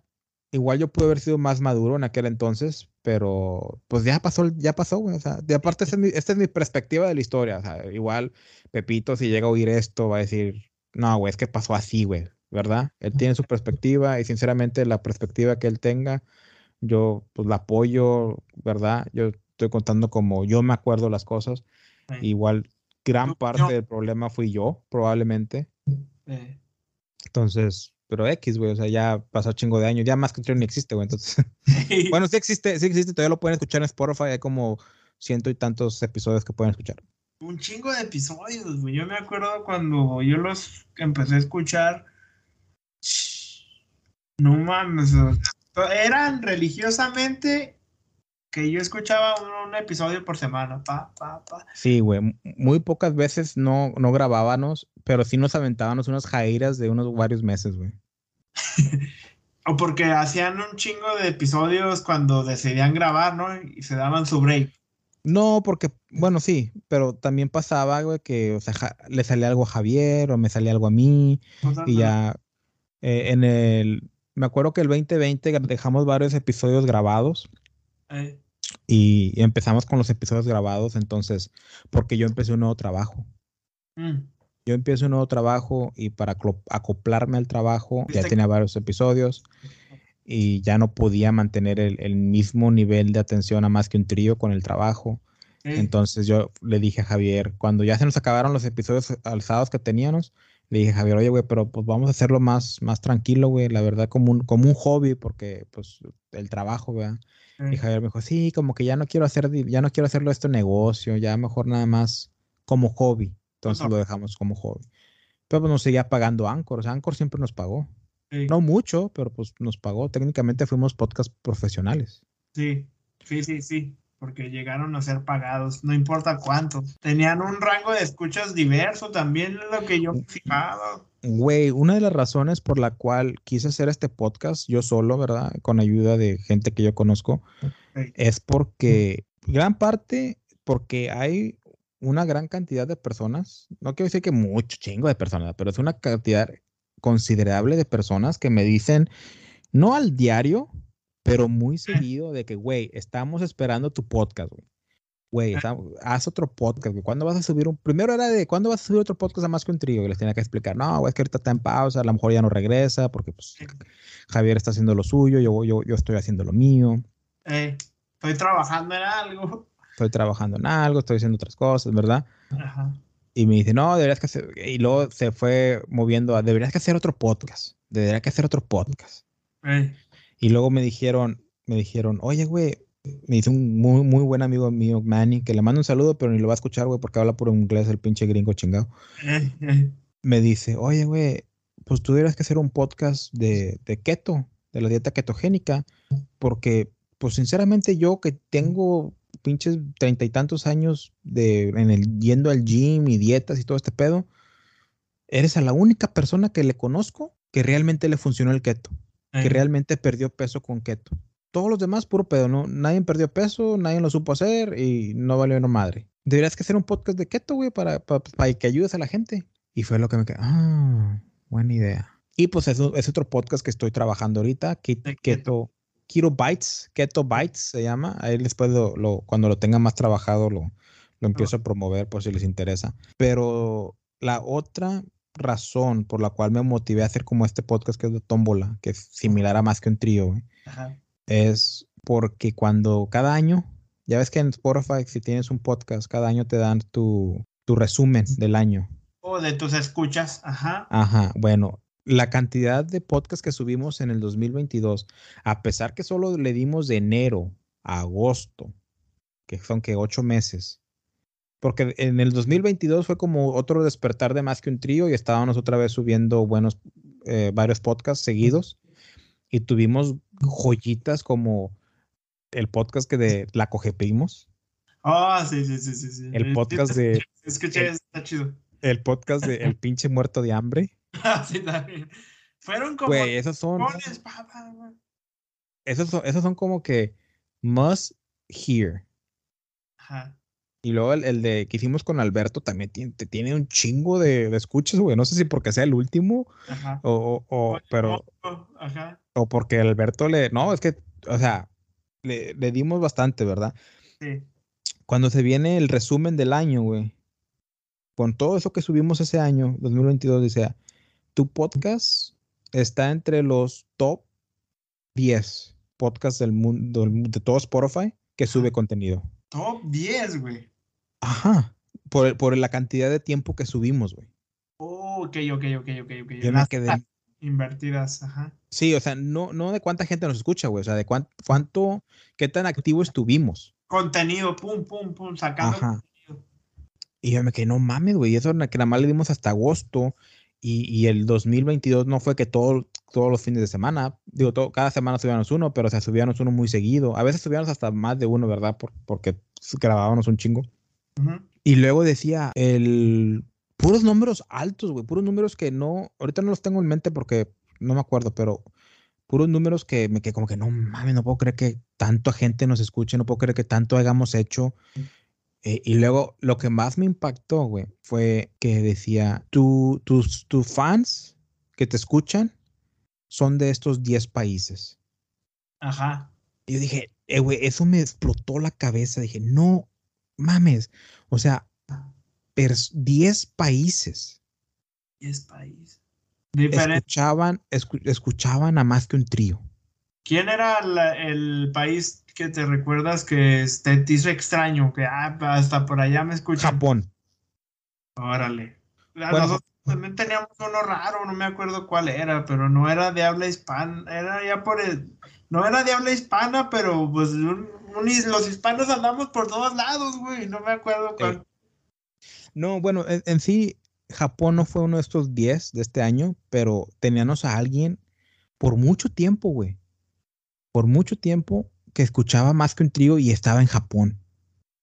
igual yo pude haber sido más maduro en aquel entonces, pero pues ya pasó, ya pasó, güey. O sea, de aparte, esta es, mi, esta es mi perspectiva de la historia. O sea, igual Pepito, si llega a oír esto, va a decir, no, güey, es que pasó así, güey. ¿Verdad? Él tiene su perspectiva y sinceramente la perspectiva que él tenga, yo pues la apoyo, ¿verdad? Yo estoy contando como yo me acuerdo las cosas. eh, Igual gran parte yo- del problema fui yo, probablemente. eh. Entonces, pero X, güey, o sea, ya pasó chingo de años, ya más que ni existe, güey. Entonces, bueno, sí existe, sí existe, todavía lo pueden escuchar en Spotify, hay como ciento y tantos episodios que pueden escuchar. Un chingo de episodios, güey. Yo me acuerdo cuando yo los empecé a escuchar. No mames. Eran religiosamente que yo escuchaba un, un episodio por semana. Pa, pa, pa. Sí, güey, muy pocas veces no, no grabábamos, pero sí nos aventábamos unas jairas de unos varios meses, güey. O porque hacían un chingo de episodios cuando decidían grabar, ¿no? Y se daban su break. No, porque, bueno, sí, pero también pasaba, güey, que, o sea, ja- le salía algo a Javier o me salía algo a mí y ya eh, en el, me acuerdo que el 2020 gra- dejamos varios episodios grabados. Eh, y empezamos con los episodios grabados, entonces, porque yo empecé un nuevo trabajo. mm, Yo empiezo un nuevo trabajo y para acoplarme al trabajo ya tenía varios episodios y ya no podía mantener el, el mismo nivel de atención a más que un trío con el trabajo. Entonces yo le dije a Javier, cuando ya se nos acabaron los episodios alzados que teníamos, le dije Javier, oye, güey, pero pues vamos a hacerlo más, más tranquilo, güey, la verdad, como un, como un hobby, porque pues el trabajo, ¿verdad? Y Javier me dijo, sí, como que ya no quiero hacer, ya no quiero hacerlo esto negocio, ya mejor nada más como hobby. Entonces lo dejamos como hobby. Pero pues nos seguía pagando Anchor, o sea, Anchor siempre nos pagó. Sí, No mucho, pero pues nos pagó. Técnicamente fuimos podcast profesionales. sí, sí, sí, sí, porque llegaron a ser pagados, no importa cuánto. Tenían un rango de escuchas diverso, también lo que yo me fijaba. Güey, una de las razones por la cual quise hacer este podcast yo solo, ¿verdad? Con ayuda de gente que yo conozco, Sí. es porque, gran parte, porque hay una gran cantidad de personas, no quiero decir que mucho chingo de personas, pero es una cantidad considerable de personas que me dicen, no al diario, pero muy seguido de que, güey, estamos esperando tu podcast, güey. Güey, haz otro podcast, güey. ¿Cuándo vas a subir un? Primero era de, ¿cuándo vas a subir otro podcast a más que un trío? Y les tenía que explicar, no, güey, es que ahorita está en pausa, a lo mejor ya no regresa, porque pues Javier está haciendo lo suyo, yo, yo, yo estoy haciendo lo mío, Eh, estoy trabajando en algo. estoy trabajando en algo, estoy haciendo otras cosas, ¿verdad? Ajá. Y me dice, no, deberías que hacer, y luego se fue moviendo a, deberías que hacer otro podcast, deberías que hacer otro podcast. Eh, Y luego me dijeron, me dijeron, oye, güey, me dice un muy, muy buen amigo mío, Manny, que le mando un saludo, pero ni lo va a escuchar, güey, porque habla por inglés el pinche gringo chingado. Me dice, oye, güey, pues tú deberías que hacer un podcast de, de keto, de la dieta ketogénica, porque, pues sinceramente yo que tengo pinches treinta y tantos años de, en el, yendo al gym y dietas y todo este pedo, eres a la única persona que le conozco que realmente le funcionó el keto que realmente perdió peso con keto. Todos los demás, puro pedo, ¿no? Nadie perdió peso, nadie lo supo hacer y no valió una madre. Deberías que hacer un podcast de keto, güey, para, para, para que ayudes a la gente. Y fue lo que me quedó. Ah, buena idea. Y pues es, es otro podcast que estoy trabajando ahorita, Keto, Keto, Keto Bytes, Keto Bytes se llama. Ahí después lo, lo, cuando lo tenga más trabajado lo, lo empiezo a promover por si les interesa. Pero la otra razón por la cual me motivé a hacer como este podcast que es de Tómbola, que es similar a más que un trío, es porque cuando cada año, ya ves que en Spotify si tienes un podcast, cada año te dan tu, tu resumen del año. O de tus escuchas, ajá. Ajá, bueno, la cantidad de podcasts que subimos en el 2022, a pesar que solo le dimos de enero a agosto, que son que ocho meses, porque en el 2022 fue como otro despertar de más que un trío y estábamos otra vez subiendo buenos, eh, varios podcasts seguidos y tuvimos joyitas como el podcast que de La Cogepimos. Ah, sí, sí, sí, sí, El podcast de... Escuché, está chido. El podcast de El pinche muerto de hambre. Ah, sí, también. Fueron como. Güey, esos son. Esos son, esos son como que must hear. Ajá. Y luego el, de que hicimos con Alberto también tiene, tiene un chingo de, de, escuchas, güey. No sé si porque sea el último Ajá. o, o, o pero. Ajá. O porque Alberto le. No, es que, o sea, le, le dimos bastante, ¿verdad? Sí. Cuando se viene el resumen del año, güey. Con todo eso que subimos ese año, 2022, dice, tu podcast está entre los top 10 podcasts del mundo, de todo Spotify que sube contenido. Top 10, güey. Ajá. Por, por, la cantidad de tiempo que subimos, güey. Oh, ok, ok, ok, ok, ok. Yo me quedé... Invertidas, ajá. Sí, o sea, no, no de cuánta gente nos escucha, güey. O sea, de cuánto, cuánto, qué tan activo estuvimos. Contenido, pum, pum, pum, sacando Ajá. Y yo me quedé, no mames, güey. Eso que nada más le dimos hasta agosto. Y, y, el 2022 no fue que todo, todos los fines de semana, digo, todo, cada semana subíamos uno, pero o sea, subíamos uno muy seguido. A veces subíamos hasta más de uno, ¿verdad? Por, porque grabábamos un chingo. Uh -huh. Y luego decía, el puros números altos, güey, puros números que no, ahorita no los tengo en mente porque no me acuerdo, pero puros números que me quedé como que no mames, no puedo creer que tanta gente nos escuche, no puedo creer que tanto hayamos hecho. Eh, y luego lo que más me impactó, güey, fue que decía, tu, tus, tus fans que te escuchan son de estos 10 países. Ajá. Y yo dije, eh, güey, eso me explotó la cabeza. Dije, no mames. O sea, 10 países. 10 países. Diferente. Escuchaban, escu escuchaban a más que un trío. ¿Quién era la, el país que te recuerdas que te, te hizo extraño? Que ah, hasta por allá me escuchan. Japón. Órale. Bueno, Nosotros también teníamos uno raro, no me acuerdo cuál era, pero no era de habla hispana, era ya por el, no era de habla hispana, pero pues un, los hispanos andamos por todos lados, güey, no me acuerdo cuál. Eh, no, bueno, en, en, sí, Japón no fue uno de estos 10 de este año, pero teníamos a alguien por mucho tiempo, güey, por mucho tiempo que escuchaba más que un trío y estaba en Japón.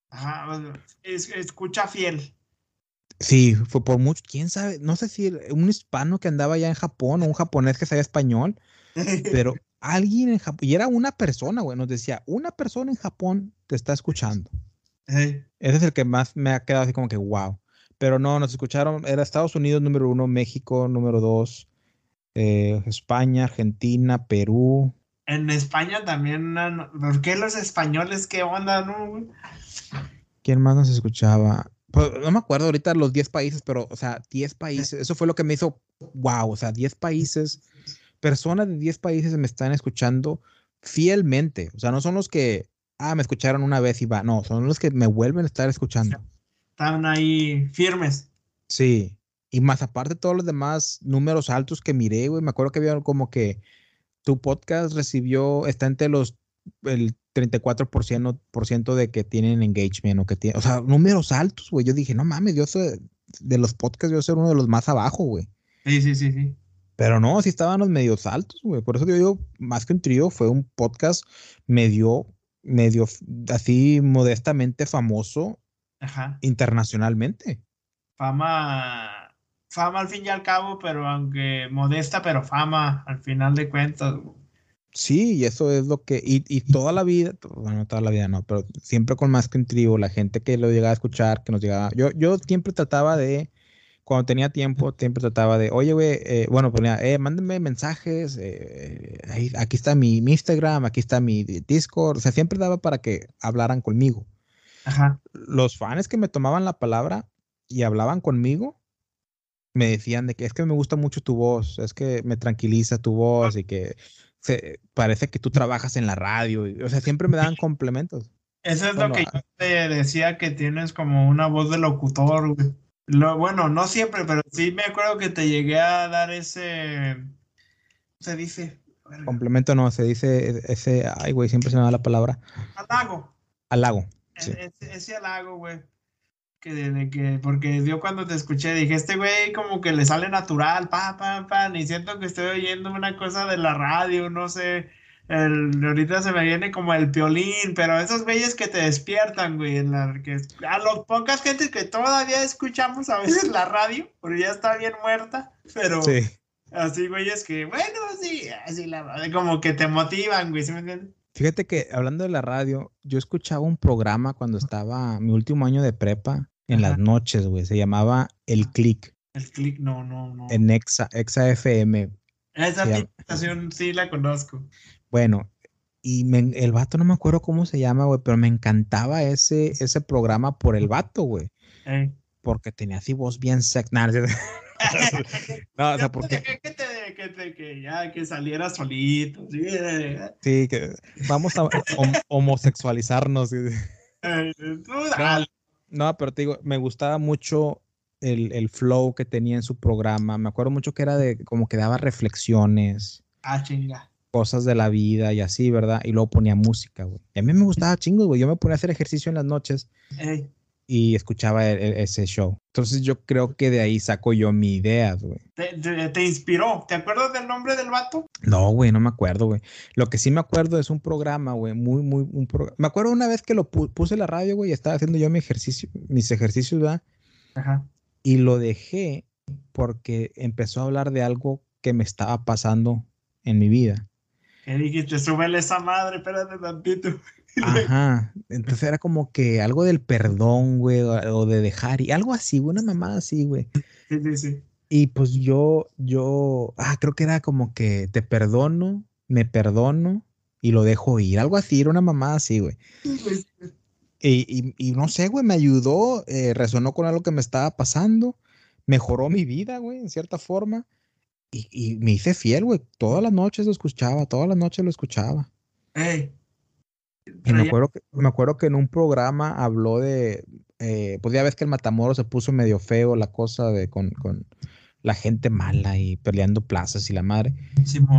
Ajá, es, escucha fiel. Sí, fue por mucho, quién sabe, no sé si un hispano que andaba ya en Japón o un japonés que sabía español, pero alguien en Japón, y era una persona, güey, nos decía, una persona en Japón te está escuchando. Hey. Ese es el que más me ha quedado así como que, wow. Pero no, nos escucharon, era Estados Unidos número uno, México número dos, eh, España, Argentina, Perú. En España también, ¿por qué los españoles qué onda, no? ¿Quién más nos escuchaba? Pues, no me acuerdo ahorita los 10 países, pero, o sea, 10 países, eso fue lo que me hizo, wow, o sea, 10 países, personas de 10 países me están escuchando fielmente, o sea, no son los que, ah, me escucharon una vez y va, no, son los que me vuelven a estar escuchando. Están ahí firmes. Sí, y más aparte todos los demás números altos que miré, güey, me acuerdo que había como que tu podcast recibió, está entre los, el 34% por ciento de que tienen engagement o que tienen, o sea, números altos, güey. Yo dije, no mames, yo soy de los podcasts, yo soy uno de los más abajo, güey. Sí, sí, sí, sí. Pero no, sí estaban los medios altos, güey. Por eso yo digo, más que un trío, fue un podcast medio, medio así modestamente famoso Ajá. internacionalmente. Fama, fama al fin y al cabo, pero aunque modesta, pero fama al final de cuentas. Güey. Sí, y eso es lo que, y, y, toda la vida, bueno, toda la vida no, pero siempre con más que un trío, la gente que lo llegaba a escuchar, que nos llegaba, yo, yo siempre trataba de cuando tenía tiempo, siempre trataba de, oye, güey, eh, bueno, ponía, eh, mándenme mensajes, eh, ahí, aquí está mi, mi, Instagram, aquí está mi Discord, o sea, siempre daba para que hablaran conmigo. Ajá. Los fans que me tomaban la palabra y hablaban conmigo, me decían de que es que me gusta mucho tu voz, es que me tranquiliza tu voz y que se, parece que tú trabajas en la radio, y, o sea, siempre me daban complementos. Eso es lo que yo te decía que tienes como una voz de locutor, güey. Lo, bueno, no siempre, pero sí me acuerdo que te llegué a dar ese. Se dice. Complemento no, se dice ese. Ay, güey, siempre se me da la palabra. Halago. Halago. Sí. Ese, ese halago, güey. Que, de, que, porque yo cuando te escuché dije, este güey como que le sale natural, pa, pa, pa, y siento que estoy oyendo una cosa de la radio, no sé. El, ahorita se me viene como el piolín, pero esos güeyes que te despiertan, güey, en la, que, a los pocas gente que todavía escuchamos a veces la radio, porque ya está bien muerta, pero sí. así güeyes que, bueno, sí, así la como que te motivan, güey, ¿sí me entiendes? Fíjate que hablando de la radio, yo escuchaba un programa cuando estaba mi último año de prepa, en Ajá. las noches, güey, se llamaba El Click. El Click, no, no, no. En Exa, Exa FM. Esa estación sí la conozco. Bueno, y me, el vato no me acuerdo cómo se llama, güey, pero me encantaba ese, ese programa por el vato, güey. Eh. Porque tenía así voz bien sec. no, o sea, porque... Que, te, que, te, que, ya, que saliera solito. Sí, sí que vamos a hom homosexualizarnos. no, no, pero te digo, me gustaba mucho el, el, flow que tenía en su programa. Me acuerdo mucho que era de como que daba reflexiones. Ah, chinga cosas de la vida y así, ¿verdad? Y luego ponía música, güey. Y a mí me gustaba chingo, güey. Yo me ponía a hacer ejercicio en las noches Ey. y escuchaba el, el, ese show. Entonces yo creo que de ahí saco yo mi idea, güey. ¿Te, te, te, inspiró? ¿Te acuerdas del nombre del vato? No, güey, no me acuerdo, güey. Lo que sí me acuerdo es un programa, güey, muy, muy, un pro... Me acuerdo una vez que lo pu puse en la radio, güey, y estaba haciendo yo mi ejercicio, mis ejercicios, ¿verdad? Ajá. Y lo dejé porque empezó a hablar de algo que me estaba pasando en mi vida. ¿Qué dijiste? Súbele esa madre, espérate tantito. Ajá. Entonces era como que algo del perdón, güey, o de dejar, y algo así, una mamada así, güey. Sí, sí, sí. Y pues yo, yo, ah, creo que era como que te perdono, me perdono y lo dejo ir. Algo así, era una mamada así, güey. Pues, Y, y, y, no sé, güey, me ayudó, eh, resonó con algo que me estaba pasando, mejoró mi vida, güey, en cierta forma. Y, y, me hice fiel, güey. Todas las noches lo escuchaba, todas las noches lo escuchaba. Hey. Y me acuerdo, que, me acuerdo que en un programa habló de, eh, pues ya ves que el Matamoros se puso medio feo la cosa de con, con la gente mala y peleando plazas y la madre.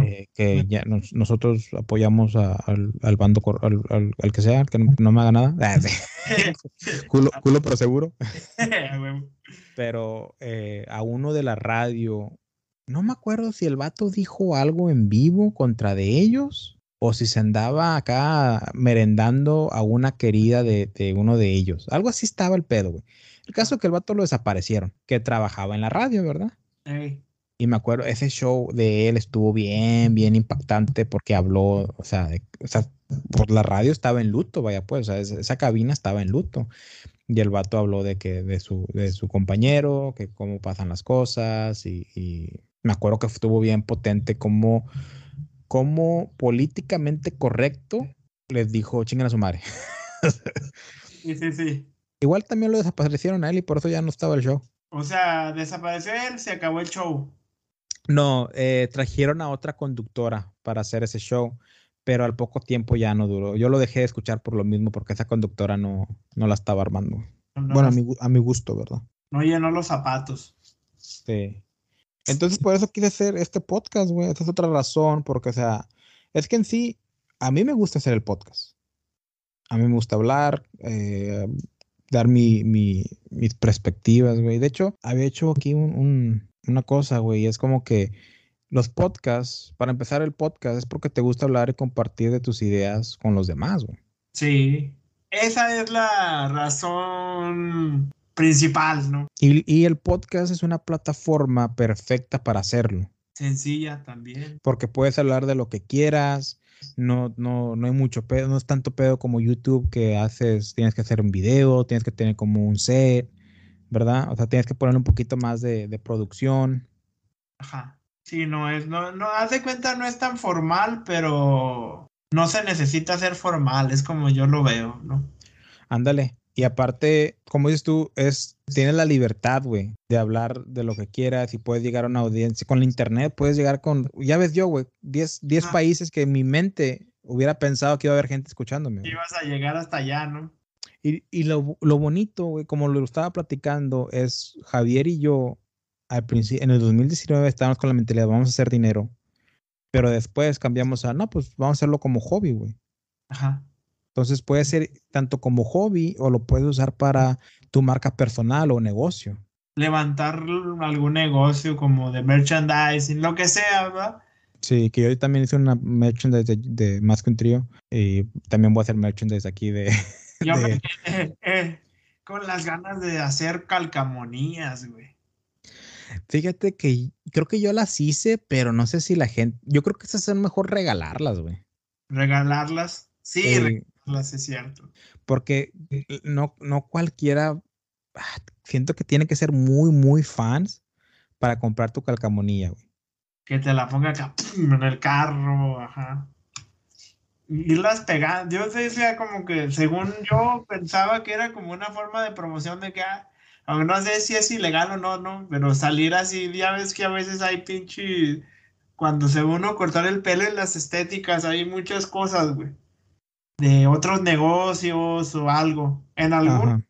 Eh, que ya nos, nosotros apoyamos a, al, al, bando, al, al, al, que sea, que no, no me haga nada. Ah, culo, culo, pero seguro. pero eh, a uno de la radio no me acuerdo si el vato dijo algo en vivo contra de ellos o si se andaba acá merendando a una querida de, de uno de ellos. Algo así estaba el pedo, güey. El caso es que el vato lo desaparecieron, que trabajaba en la radio, ¿verdad? Hey. Y me acuerdo, ese show de él estuvo bien, bien impactante porque habló, o sea, de, o sea por la radio estaba en luto, vaya pues, o sea, esa, cabina estaba en luto. Y el vato habló de que de su, de su compañero, que cómo pasan las cosas y, y me acuerdo que estuvo bien potente como, como políticamente correcto les dijo chingan a su madre. sí, sí, sí. Igual también lo desaparecieron a él y por eso ya no estaba el show. O sea, desapareció él, se acabó el show. No, eh, trajeron a otra conductora para hacer ese show, pero al poco tiempo ya no duró. Yo lo dejé de escuchar por lo mismo, porque esa conductora no, no la estaba armando. No, bueno, a mi, a mi gusto, ¿verdad? No llenó los zapatos. Sí. Entonces, por eso quise hacer este podcast, güey. Esta es otra razón, porque, o sea, es que en sí, a mí me gusta hacer el podcast. A mí me gusta hablar, eh, dar mi, mis perspectivas, güey. De hecho, había hecho aquí un, un, una cosa, güey. Es como que los podcasts, para empezar el podcast, es porque te gusta hablar y compartir de tus ideas con los demás, güey. Sí. Esa es la razón principal, ¿no? Y, y, el podcast es una plataforma perfecta para hacerlo. Sencilla también. Porque puedes hablar de lo que quieras, no, no, no hay mucho pedo, no es tanto pedo como YouTube que haces, tienes que hacer un video, tienes que tener como un set. ¿verdad? O sea, tienes que poner un poquito más de, de producción. Ajá. Sí, no es, no, no, haz de cuenta, no es tan formal, pero no se necesita ser formal, es como yo lo veo, ¿no? Ándale. Y aparte, como dices tú, es, tienes la libertad, güey, de hablar de lo que quieras y puedes llegar a una audiencia. Con la internet puedes llegar con, ya ves yo, güey, 10, 10 Ah. países que en mi mente hubiera pensado que iba a haber gente escuchándome. güey. Ibas a llegar hasta allá, ¿no? Y, y lo, lo bonito, güey, como lo estaba platicando, es Javier y yo, al principio, en el 2019 estábamos con la mentalidad, vamos a hacer dinero, pero después cambiamos a, no, pues vamos a hacerlo como hobby, güey. Ajá. Entonces puede ser tanto como hobby o lo puedes usar para tu marca personal o negocio. Levantar algún negocio como de merchandising, lo que sea, ¿verdad? Sí, que yo también hice una merchandise de, de Más que un trío y también voy a hacer merchandise aquí de... Yo me quedé eh, con las ganas de hacer calcamonías, güey. Fíjate que creo que yo las hice, pero no sé si la gente... Yo creo que es mejor regalarlas, güey. Regalarlas. Sí, Eh, es cierto. porque no, no cualquiera, ah, siento que tiene que ser muy, muy fans para comprar tu calcamonía, güey. Que te la ponga acá ¡pum! en el carro, ajá. Y las pegando. Yo decía como que, según yo, pensaba que era como una forma de promoción de que, ah, aunque no sé si es ilegal o no, no, pero salir así, ya ves que a veces hay pinche, cuando se uno cortar el pelo en las estéticas, hay muchas cosas, güey, de otros negocios o algo. En algún.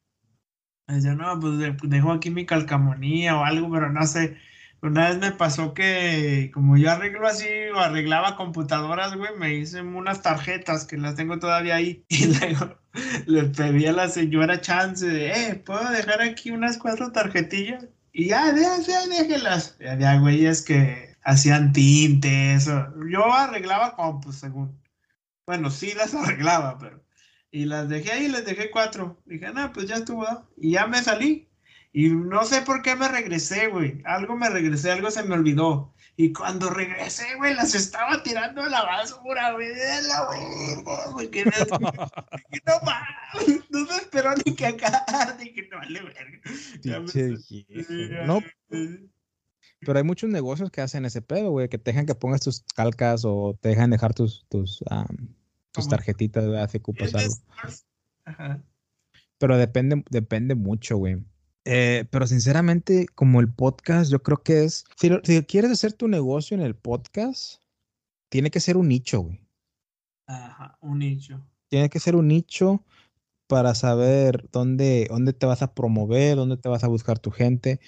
Decía, no, pues de- dejo aquí mi calcamonía o algo, pero no sé. Una vez me pasó que como yo arreglo así o arreglaba computadoras, güey, me hice unas tarjetas que las tengo todavía ahí. Y luego le pedí a la señora chance de, eh, ¿puedo dejar aquí unas cuatro tarjetillas? Y ya, ya, ya, déjelas. Y había güeyes que hacían tintes. o- Yo arreglaba compus, según. Bueno, sí las arreglaba, pero... Y las dejé ahí, les dejé cuatro. Dije, no, pues ya estuvo. ¿no?". Y ya me salí. Y no sé por qué me regresé, güey. Algo me regresé, algo se me olvidó. Y cuando regresé, güey, las estaba tirando a la basura, güey. La verga, güey. Que no, dije, no se esperó ni que acá. Dije, no vale verga. Me-. No, pero hay muchos negocios que hacen ese pedo, güey, que te dejan que pongas tus calcas o te dejan dejar tus, tus, am, tus tarjetitas, ¿verdad? Si ocupas algo. Ajá. Pero depende, depende mucho, güey. Eh, pero sinceramente, como el podcast, yo creo que es. Si, lo- si quieres hacer tu negocio en el podcast, tiene que ser un nicho, güey. Ajá, un nicho. Tiene que ser un nicho para saber dónde, dónde te vas a promover, dónde te vas a buscar tu gente.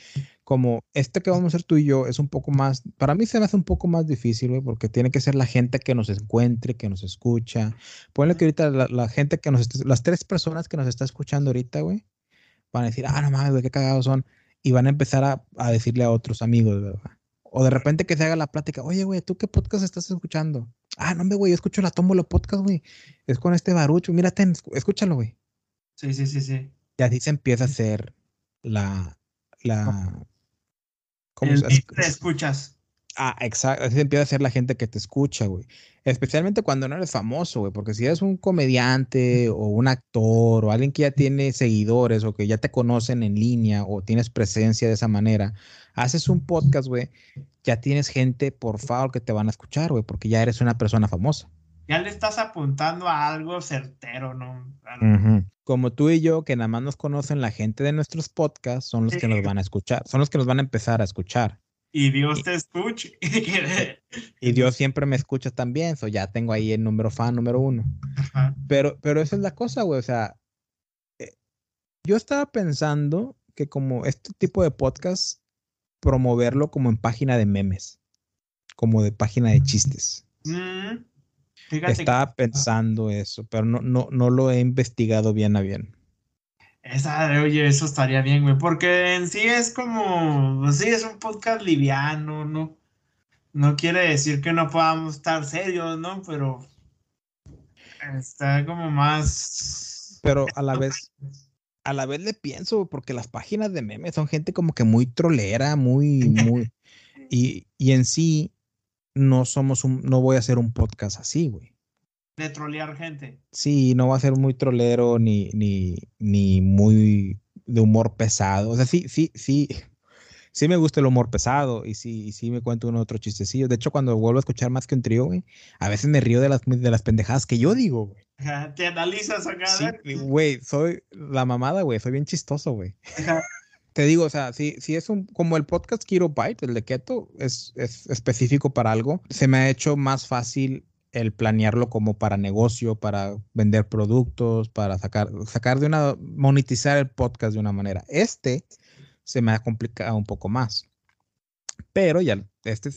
Como este que vamos a hacer tú y yo es un poco más, para mí se me hace un poco más difícil, güey, porque tiene que ser la gente que nos encuentre, que nos escucha. Ponle que ahorita la, la gente que nos, está- las tres personas que nos está escuchando ahorita, güey, van a decir, ah, no mames, güey, qué cagados son. Y van a empezar a, a decirle a otros amigos, ¿verdad? O de repente que se haga la plática, oye, güey, ¿tú qué podcast estás escuchando? Ah, no, güey, yo escucho la Tómbola Podcast, güey. Es con este barucho, mírate, escúchalo, güey. Sí, sí, sí, sí. Y así se empieza a hacer la, la, ¿cómo El se beat te escuchas. Ah, exacto. Así empieza a ser la gente que te escucha, güey. Especialmente cuando no eres famoso, güey. Porque si eres un comediante o un actor o alguien que ya tiene seguidores o que ya te conocen en línea o tienes presencia de esa manera, haces un podcast, güey. Ya tienes gente, por favor, que te van a escuchar, güey. Porque ya eres una persona famosa. Ya le estás apuntando a algo certero, ¿no? Como tú y yo, que nada más nos conocen la gente de nuestros podcasts, son los que nos van a escuchar. Son los que nos van a empezar a escuchar. Y Dios te escuche. Y Dios siempre me escucha también. So ya tengo ahí el número fan número uno. Ajá. Pero, pero esa es la cosa, güey. O sea, eh, yo estaba pensando que como este tipo de podcast, promoverlo como en página de memes, como de página de chistes. Mm, Fíjate que Estaba pensando eso, pero no, no, no lo he investigado bien a bien. esa, oye, eso estaría bien, güey. Porque en sí es como, pues sí, es un podcast liviano, ¿no? No quiere decir que no podamos estar serios, ¿no? Pero está como más. Pero a la vez, a la vez le pienso, porque las páginas de memes son gente como que muy trolera, muy, muy. Y, y en sí, no somos un, no voy a hacer un podcast así, güey. de trolear gente. Sí, no va a ser muy trolero ni, ni, ni muy de humor pesado. O sea, sí, sí, sí, sí me gusta el humor pesado y sí, y sí me cuento uno otro chistecillo. De hecho, cuando vuelvo a escuchar más que un trío, güey, a veces me río de las, de las pendejadas que yo digo, güey. Te analizas acá. Sí, güey, soy la mamada, güey, soy bien chistoso, güey. Te digo, o sea, si, si es un, como el podcast Kiro Byte, el de Keto, es, es específico para algo, se me ha hecho más fácil el planearlo como para negocio, para vender productos, para sacar, sacar de una, monetizar el podcast de una manera. Este se me ha complicado un poco más. Pero ya, este,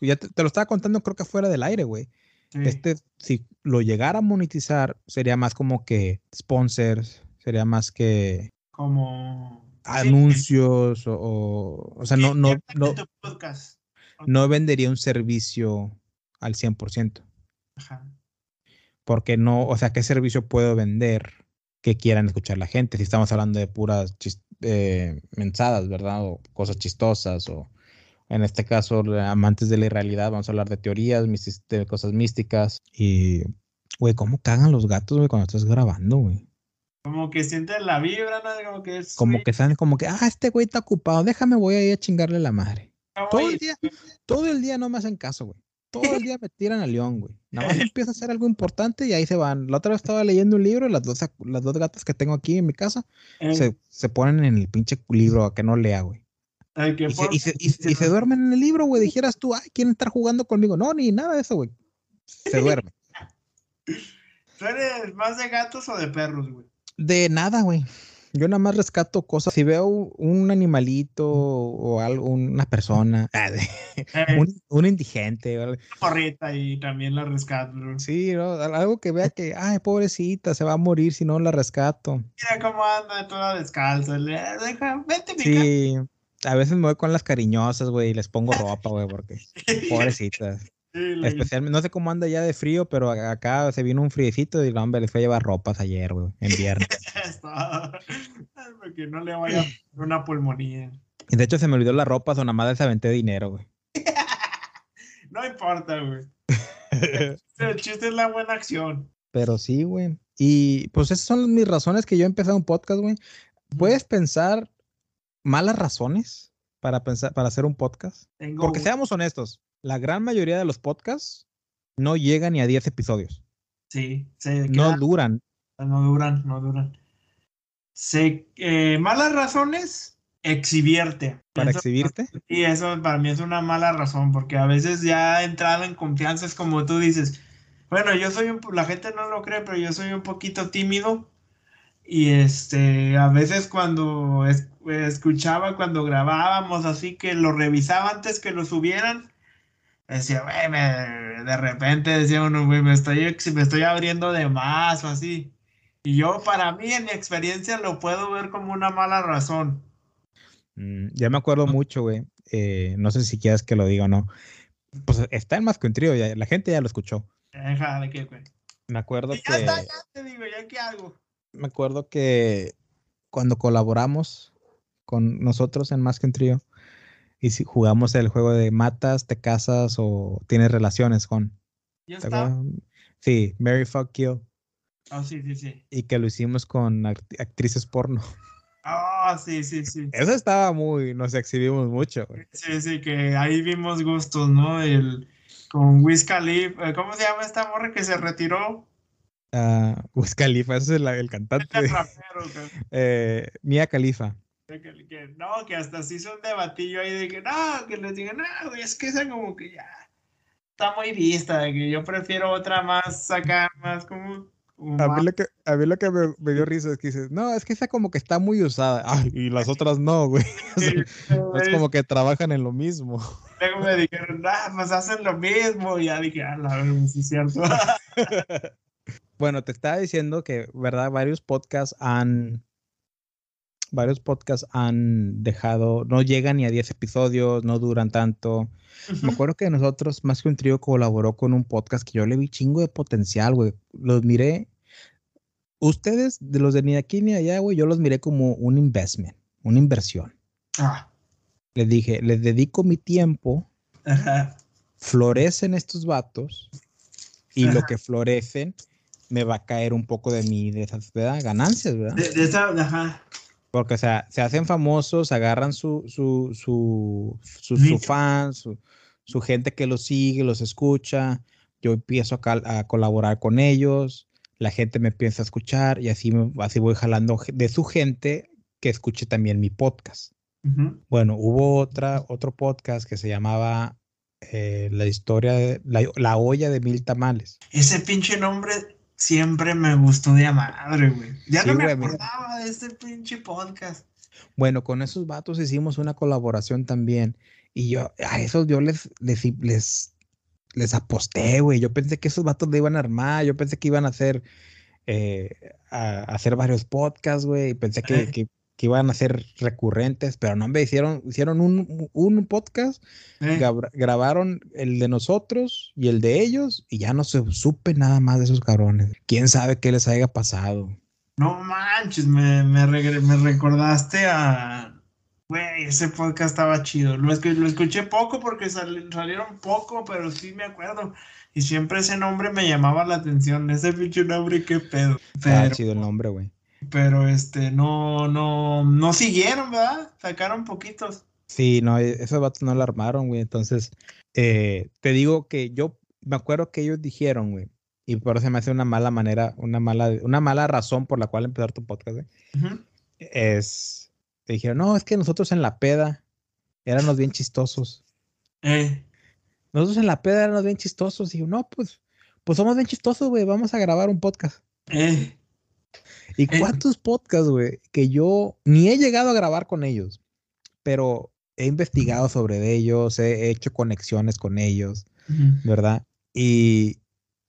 ya te, te lo estaba contando, creo que fuera del aire, güey. Sí. Este, si lo llegara a monetizar, sería más como que sponsors, sería más que Como. Anuncios o, o, o sea, no, no, no, no vendería un servicio al 100%, Ajá. porque no, o sea, ¿qué servicio puedo vender que quieran escuchar la gente? Si estamos hablando de puras eh, mensadas, ¿verdad? O cosas chistosas, o en este caso, amantes de la irrealidad, vamos a hablar de teorías, de cosas místicas. Y, güey, ¿cómo cagan los gatos, güey, cuando estás grabando, güey? Como que sientes la vibra, ¿no? Como que es. Como que saben, como que, ah, este güey está ocupado, déjame, voy a ir a chingarle la madre. todo el día- Todo el día no me hacen caso, güey. Todo el día me tiran a león, güey. Nada más empiezo a hacer algo importante y ahí se van. La otra vez estaba leyendo un libro y las dos, las dos gatas que tengo aquí en mi casa se, se ponen en el pinche libro a que no lea, güey. Y se, y se- y se- y se duermen en el libro, güey. Dijeras tú, ay, quieren estar jugando conmigo. No, ni nada de eso, güey. Se duermen. ¿Tú eres más de gatos o de perros, güey? De nada, güey. Yo nada más rescato cosas. Si veo un animalito o algo, una persona, ah, Eh, un, un indigente, una morrita y también la rescato. bro. sí, ¿no? algo que vea que, ay, pobrecita, se va a morir si no la rescato. Mira cómo anda toda descalza. Le, deja, vete, mi Sí, a veces me voy con las cariñosas, güey, y les pongo ropa, güey, porque pobrecitas. Sí, Especialmente, no sé cómo anda ya de frío, pero acá se vino un friecito y, hombre, les fue a llevar ropas ayer, güey, en viernes. Porque no le vaya una pulmonía. De hecho se me olvidó la ropa, o nada más les aventé dinero, güey. No importa, güey. El chiste es la buena acción. Pero sí, güey. Y pues esas son mis razones que yo he empezado un podcast, güey. ¿Puedes pensar malas razones para pensar, para hacer un podcast? Tengo Porque seamos honestos, la gran mayoría de los podcasts no llegan ni a 10 episodios. Sí, se No duran. no duran, no duran. Se, eh, malas razones, exhibierte. Para Eso- exhibirte. Y eso para mí es una mala razón, porque a veces ya entrado en confianza es como tú dices. Bueno, yo soy un, la gente no lo cree, pero yo soy un poquito tímido. Y este, a veces cuando es- escuchaba, cuando grabábamos, así que lo revisaba antes que lo subieran, decía, güey, me- de repente decía uno, güey, me estoy, me estoy abriendo de más o así. Y yo, para mí, en mi experiencia, lo puedo ver como una mala razón. Mm, ya me acuerdo mucho, güey. eh, no sé si quieres que lo diga o no. Pues está en más que un trío, ya, la gente ya lo escuchó. Deja de que, güey. Me acuerdo Y ya que. está, ya te digo, ya qué hago. me acuerdo que cuando colaboramos con nosotros en Más que un Trío y si jugamos el juego de matas, te casas o tienes relaciones con. Ya ¿te está. Sí, Mary Fuck Kill. Ah, sí, sí, sí. Y que lo hicimos con act- actrices porno. Ah, sí, sí, sí. Eso estaba muy, nos exhibimos mucho. güey. Sí, sí, que ahí vimos gustos, ¿no? El, con Wiz Khalifa, eh, ¿cómo se llama esta morra que se retiró? Ah, Wiz Khalifa, ese es el, el El cantante. rapero, que- Eh, Mia Khalifa. Que, que- no, que hasta se hizo un debatillo ahí de que no, que les digan, no, güey, es que esa como que ya está muy vista, de que yo prefiero otra más acá, más como, A mí lo que, a mí lo que me, me dio risa es que dices, no, es que esa como que está muy usada. Ay, y las otras no, güey. O sea, es como que trabajan en lo mismo. Luego me dijeron, ah, pues hacen lo mismo. Y ya dije, ah, la verdad, sí es cierto. Bueno, te estaba diciendo que, ¿verdad? Varios podcasts han. Varios podcasts han dejado. No llegan ni a 10 episodios, no duran tanto. Me acuerdo que nosotros, más que un trío, colaboró con un podcast que yo le vi chingo de potencial, güey. Los miré. Ustedes, de los de ni aquí ni allá, güey, yo los miré como un investment, una inversión. Ah, Les dije, les dedico mi tiempo, ajá. florecen estos vatos, y lo que florecen me va a caer un poco de mi de esas ganancias, ¿verdad? De, de esa, ajá. Porque, o sea, se hacen famosos, agarran su, su, su, su, su fan, su, su gente que los sigue, los escucha. Yo empiezo a, a colaborar con ellos, la gente me empieza a escuchar y así, así voy jalando de su gente que escuche también mi podcast. Bueno, hubo otra, otro podcast que se llamaba eh, La historia de la, la olla de mil tamales. Ese pinche nombre siempre me gustó de a madre, güey. Ya Sí, no me mira. acordaba de este pinche podcast. Bueno, con esos vatos hicimos una colaboración también. Y yo, a esos yo les, les, les, les aposté, güey. Yo pensé que esos vatos le iban a armar. Yo pensé que iban a hacer, eh, a, a hacer varios podcasts, güey. y Pensé que, que, que iban a ser recurrentes, pero no, me hicieron, hicieron un, un podcast, Eh, grabaron el de nosotros y el de ellos, y ya no se supe nada más de esos cabrones. Quién sabe qué les haya pasado. No manches, me, me, regre- me recordaste a... Güey, ese podcast estaba chido. Lo, escu- lo escuché poco porque sal- salieron poco, pero sí me acuerdo. Y siempre ese nombre me llamaba la atención. Ese pinche nombre, qué pedo. Pero, chido el nombre, güey. Pero este, no, no, no siguieron, ¿verdad? Sacaron poquitos. Sí, no, e- esos vatos no la armaron, güey. Entonces, eh, te digo que yo me acuerdo que ellos dijeron, güey, y por eso se me hace una mala manera, una mala, una mala razón por la cual empezar tu podcast, güey, Ujú. es, te dijeron, no, es que nosotros en la peda éramos bien chistosos. Eh, Nosotros en la peda éramos bien chistosos. Y yo, no, pues, pues somos bien chistosos, güey, vamos a grabar un podcast. eh, ¿Y Eh. cuántos podcasts, güey, que yo ni he llegado a grabar con ellos, pero he investigado sobre ellos, he hecho conexiones con ellos, ujú. ¿verdad? Y,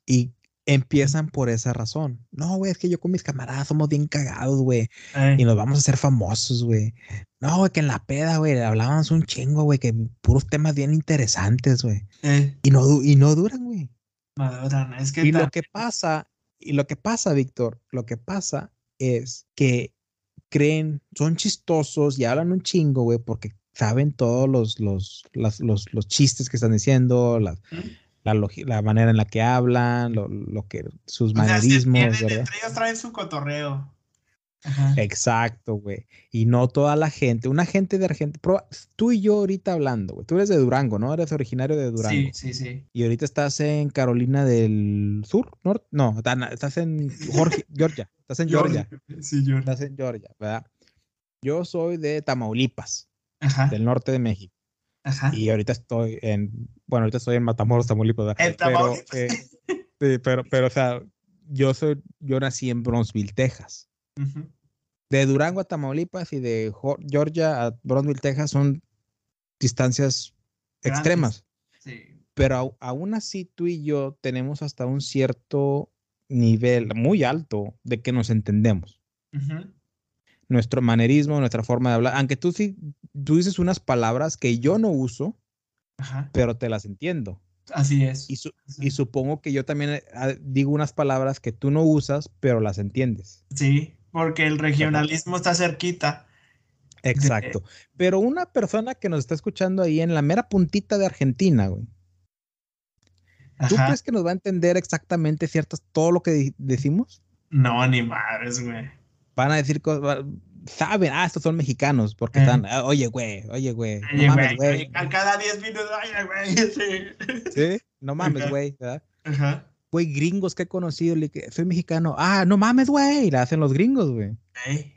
y empiezan por esa razón. No, güey, es que yo con mis camaradas somos bien cagados, güey, y nos vamos a hacer famosos, güey. No, güey, que en la peda, güey, hablábamos un chingo, güey, que puros temas bien interesantes, güey. eh, Y no, y no duran, güey. Maduran, es que Y lo que pasa, y lo que pasa, Víctor, lo que pasa es que creen, son chistosos y hablan un chingo, güey, porque saben todos los, los, las- los, los chistes que están diciendo, la, Ujú. la, la manera en la que hablan, lo, lo que, sus o sea, manerismos, entienden, ¿verdad? entre ellos traen su cotorreo. Ajá. Exacto, güey. Y no toda la gente, una gente de Argentina, tú y yo ahorita hablando, güey, tú eres de Durango, ¿no? Eres originario de Durango. Sí, sí, sí. Y ahorita estás en Carolina del Sur, norte, no, tan- estás en Jorge- Georgia, estás en Georgia, Sí, Georgia. estás en Georgia, ¿verdad? Yo soy de Tamaulipas, Ajá. del norte de México, Ajá. y ahorita estoy en, bueno, ahorita estoy en Matamoros, Tamaulipas, ¿verdad? En Pero, eh, sí, pero, pero, o sea, yo soy, yo nací en Bronzeville, Texas. De Durango a Tamaulipas y de Georgia a Bronzeville, Texas son distancias Grandes. extremas. Sí. pero aún así tú y yo tenemos hasta un cierto nivel muy alto de que nos entendemos. Nuestro manerismo, nuestra forma de hablar, aunque tú sí, tú dices unas palabras que yo no uso, Ajá. pero te las entiendo. Así es. Y, su- Sí. y supongo que yo también eh, ah, digo unas palabras que tú no usas, pero las entiendes. Sí, porque el regionalismo está cerquita. Exacto. Pero una persona que nos está escuchando ahí en la mera puntita de Argentina, güey, ¿tú Ajá. crees que nos va a entender exactamente ciertas, todo lo que decimos? No, ni madres, güey. van a decir cosas, saben, ah, estos son mexicanos, porque Eh. están, ah, oye, güey, oye, güey, no mames, güey, cada 10 minutos, oye, güey. Sí. ¿sí? No mames, Ajá. güey, ¿verdad? Ajá. Güey, gringos que he conocido, le que soy mexicano, ah, no mames, güey, la hacen los gringos, güey. Ey.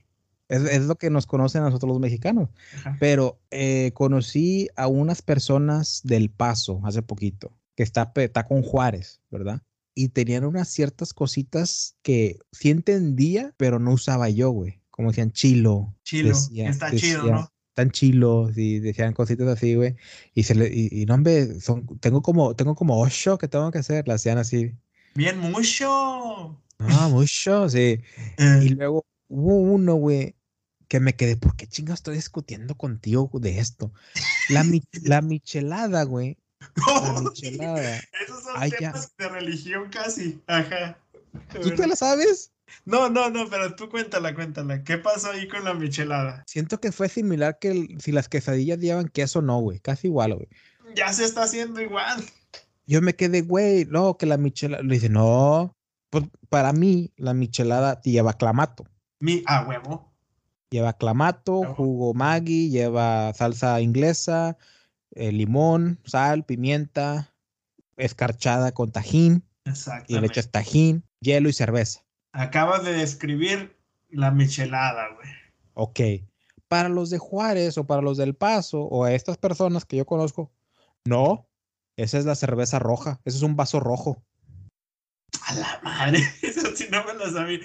Es, es lo que nos conocen a nosotros los mexicanos. Ajá. Pero eh, conocí a unas personas del Paso hace poquito, que está, está con Juárez, ¿verdad? Y tenían unas ciertas cositas que sí entendía, pero no usaba yo, güey. Como decían chilo. Chilo. decía- Está chido, ¿no? Tan chilos y decían cositas así, güey. Y se le, y, y no, hombre, son, tengo como, tengo como ocho que tengo que hacer, la hacían así. Bien, mucho. Ah, mucho, sí. Eh, Y luego hubo uno, güey, que me quedé, ¿por qué chingados estoy discutiendo contigo de esto? La, mi- la michelada, güey. La michelada. Esos son Ay, ya. temas de religión casi. Ajá. ¿Tú te la sabes? No, no, no, pero tú cuéntala, cuéntala. ¿Qué pasó ahí con la michelada? Siento que fue similar que el- si las quesadillas llevan queso o no, güey. Casi igual, güey. Ya se está haciendo igual. Yo me quedé, güey, no, que la michelada. Le dice, no. Pues para mí, la michelada lleva clamato. Mi, a huevo. Lleva clamato, Oh. jugo Maggi, lleva salsa inglesa, eh, limón, sal, pimienta, escarchada con tajín y le echas tajín, hielo y cerveza. Acabas de describir la michelada, güey. Ok. Para los de Juárez o para los del Paso o a estas personas que yo conozco, no. Esa es la cerveza roja. Ese es un vaso rojo. A la madre. Eso sí no me lo sabía.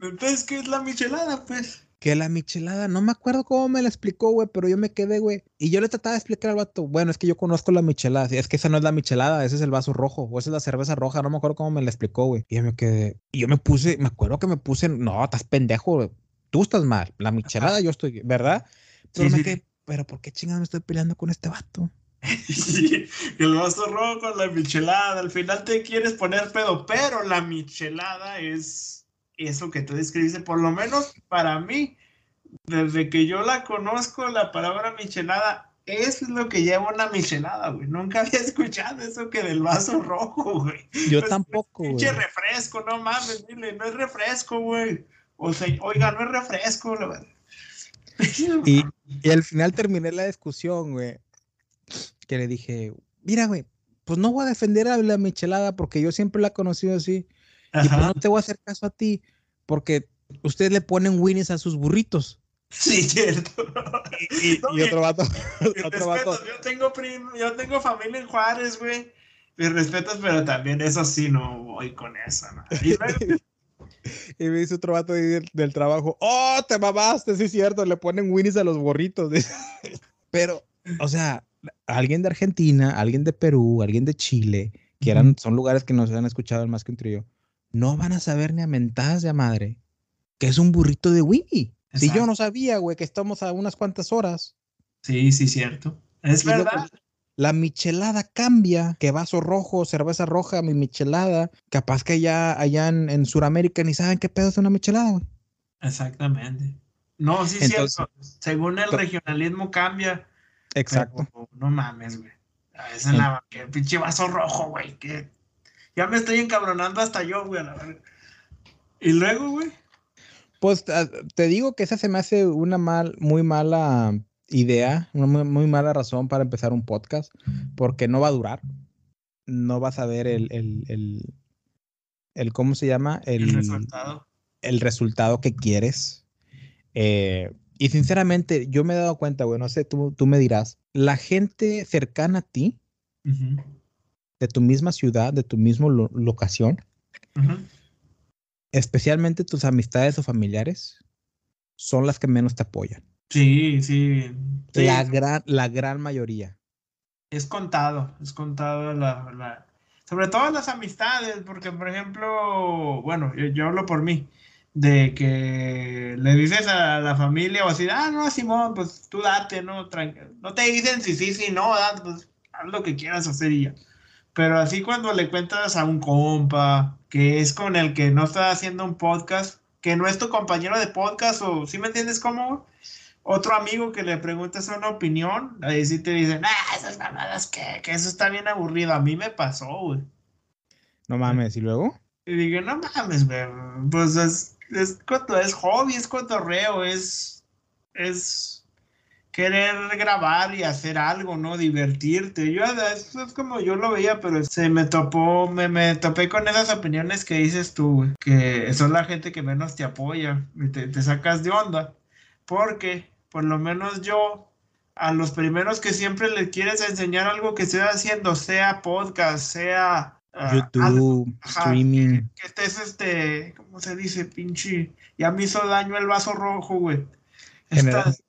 Entonces, ¿qué es la michelada, pues? Que la michelada, no me acuerdo cómo me la explicó, güey, pero yo me quedé, güey. Y yo le trataba de explicar al vato, bueno, es que yo conozco la michelada. Es que esa no es la michelada, ese es el vaso rojo, o esa es la cerveza roja, no me acuerdo cómo me la explicó, güey. Y yo me quedé, y yo me puse, me acuerdo que me puse, no, estás pendejo, güey. Tú estás mal. La michelada, yo estoy, ¿verdad? Pero Sí, me sí. quedé, pero ¿por qué chingado me estoy peleando con este vato? Sí, el vaso rojo, la michelada. Al final te quieres poner pedo, pero la michelada es eso que tú describiste. Por lo menos para mí, desde que yo la conozco, la palabra michelada es lo que lleva una michelada, güey. Nunca había escuchado eso que del vaso rojo, güey. Yo Pues, tampoco, güey. Pinche refresco, no mames, dile, no es refresco, güey. O sea, oiga, no es refresco, la verdad. Y, y al final terminé la discusión, güey. Que le dije, mira, güey, pues no voy a defender a la michelada porque yo siempre la he conocido así. Y pues no te voy a hacer caso a ti porque ustedes le ponen winnies a sus burritos. Sí, cierto. Y, No, y otro vato, otro vato, respetos, yo tengo prim- yo tengo familia en Juárez, güey. Mis respetos, pero también eso sí no voy con eso, ¿no? Y luego, y me dice otro vato del, del trabajo, oh, te mamaste, sí es cierto, le ponen winnies a los burritos. Pero, o sea, alguien de Argentina, alguien de Perú, alguien de Chile, que eran, son lugares que nos han escuchado más que un trío, no van a saber ni a mentadas de a madre que es un burrito de Winnie. Si yo no sabía, güey, que estamos a unas cuantas horas. sí, sí, cierto. Es Y verdad. La michelada cambia, que vaso rojo, cerveza roja, mi michelada. Capaz que allá, allá en, en Sudamérica ni saben qué pedo es una michelada, güey. Exactamente. No, sí, Entonces- cierto. Según el regionalismo cambia. Exacto. pero no mames, güey. A veces la que pinche vaso rojo, güey. Que ya me estoy encabronando hasta yo, güey. Y luego, güey. Pues ah, te digo que esa se me hace una mal, muy mala idea, una muy, muy mala razón para empezar un podcast, porque no va a durar. No vas a ver el, el, el, el ¿cómo se llama? El resultado. el resultado que quieres. Eh, y sinceramente, yo me he dado cuenta, güey, no sé, tú, tú me dirás, la gente cercana a ti, de tu misma ciudad, de tu misma lo- locación, especialmente tus amistades o familiares, son las que menos te apoyan. Sí, sí. sí. La, gran, la gran mayoría. Es contado, es contado la, la- sobre todo las amistades, porque por ejemplo, bueno, yo, yo hablo por mí, de que le dices a la familia o así, ah, no, Simón, pues tú date, no, Tranqui- no te dicen si sí, si no, pues haz lo que quieras hacer y ya. Pero así cuando le cuentas a un compa, que es con el que no está haciendo un podcast, que no es tu compañero de podcast, o si me entiendes cómo? otro amigo que le preguntas una opinión, ahí sí te dicen, ah, esas mamadas que, que eso está bien aburrido. A mí me pasó, güey. No mames, ¿y luego? Y digo, no mames, güey. Pues es, es, coto- es hobby, es cotorreo, es, es querer grabar y hacer algo, ¿no? Divertirte. Yo, eso es como yo lo veía, pero se me topó, me, me topé con esas opiniones que dices tú, que son la gente que menos te apoya y te, te sacas de onda. Porque, por lo menos yo, a los primeros que siempre les quieres enseñar algo que estés haciendo, sea podcast, sea ah, YouTube, Ajá, streaming. Que, que estés, este, ¿cómo se dice? Pinche. Ya me hizo daño el vaso rojo, güey. Estás,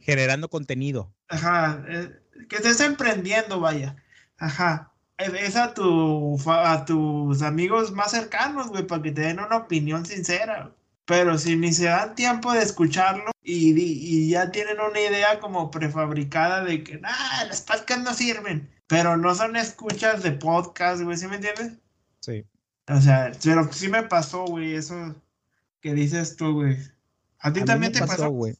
Generando contenido. ajá. eh, que estés emprendiendo, vaya. Ajá. Eh, Es a, tu, a tus amigos más cercanos, güey, para que te den una opinión sincera. Pero si ni se dan tiempo de escucharlo y, y ya tienen una idea como prefabricada de que, las podcasts no sirven. Pero no son escuchas de podcast, güey, ¿sí me entiendes? Sí. O sea, pero sí me pasó, güey, eso que dices tú, güey. ¿A ti A también te pasó? güey.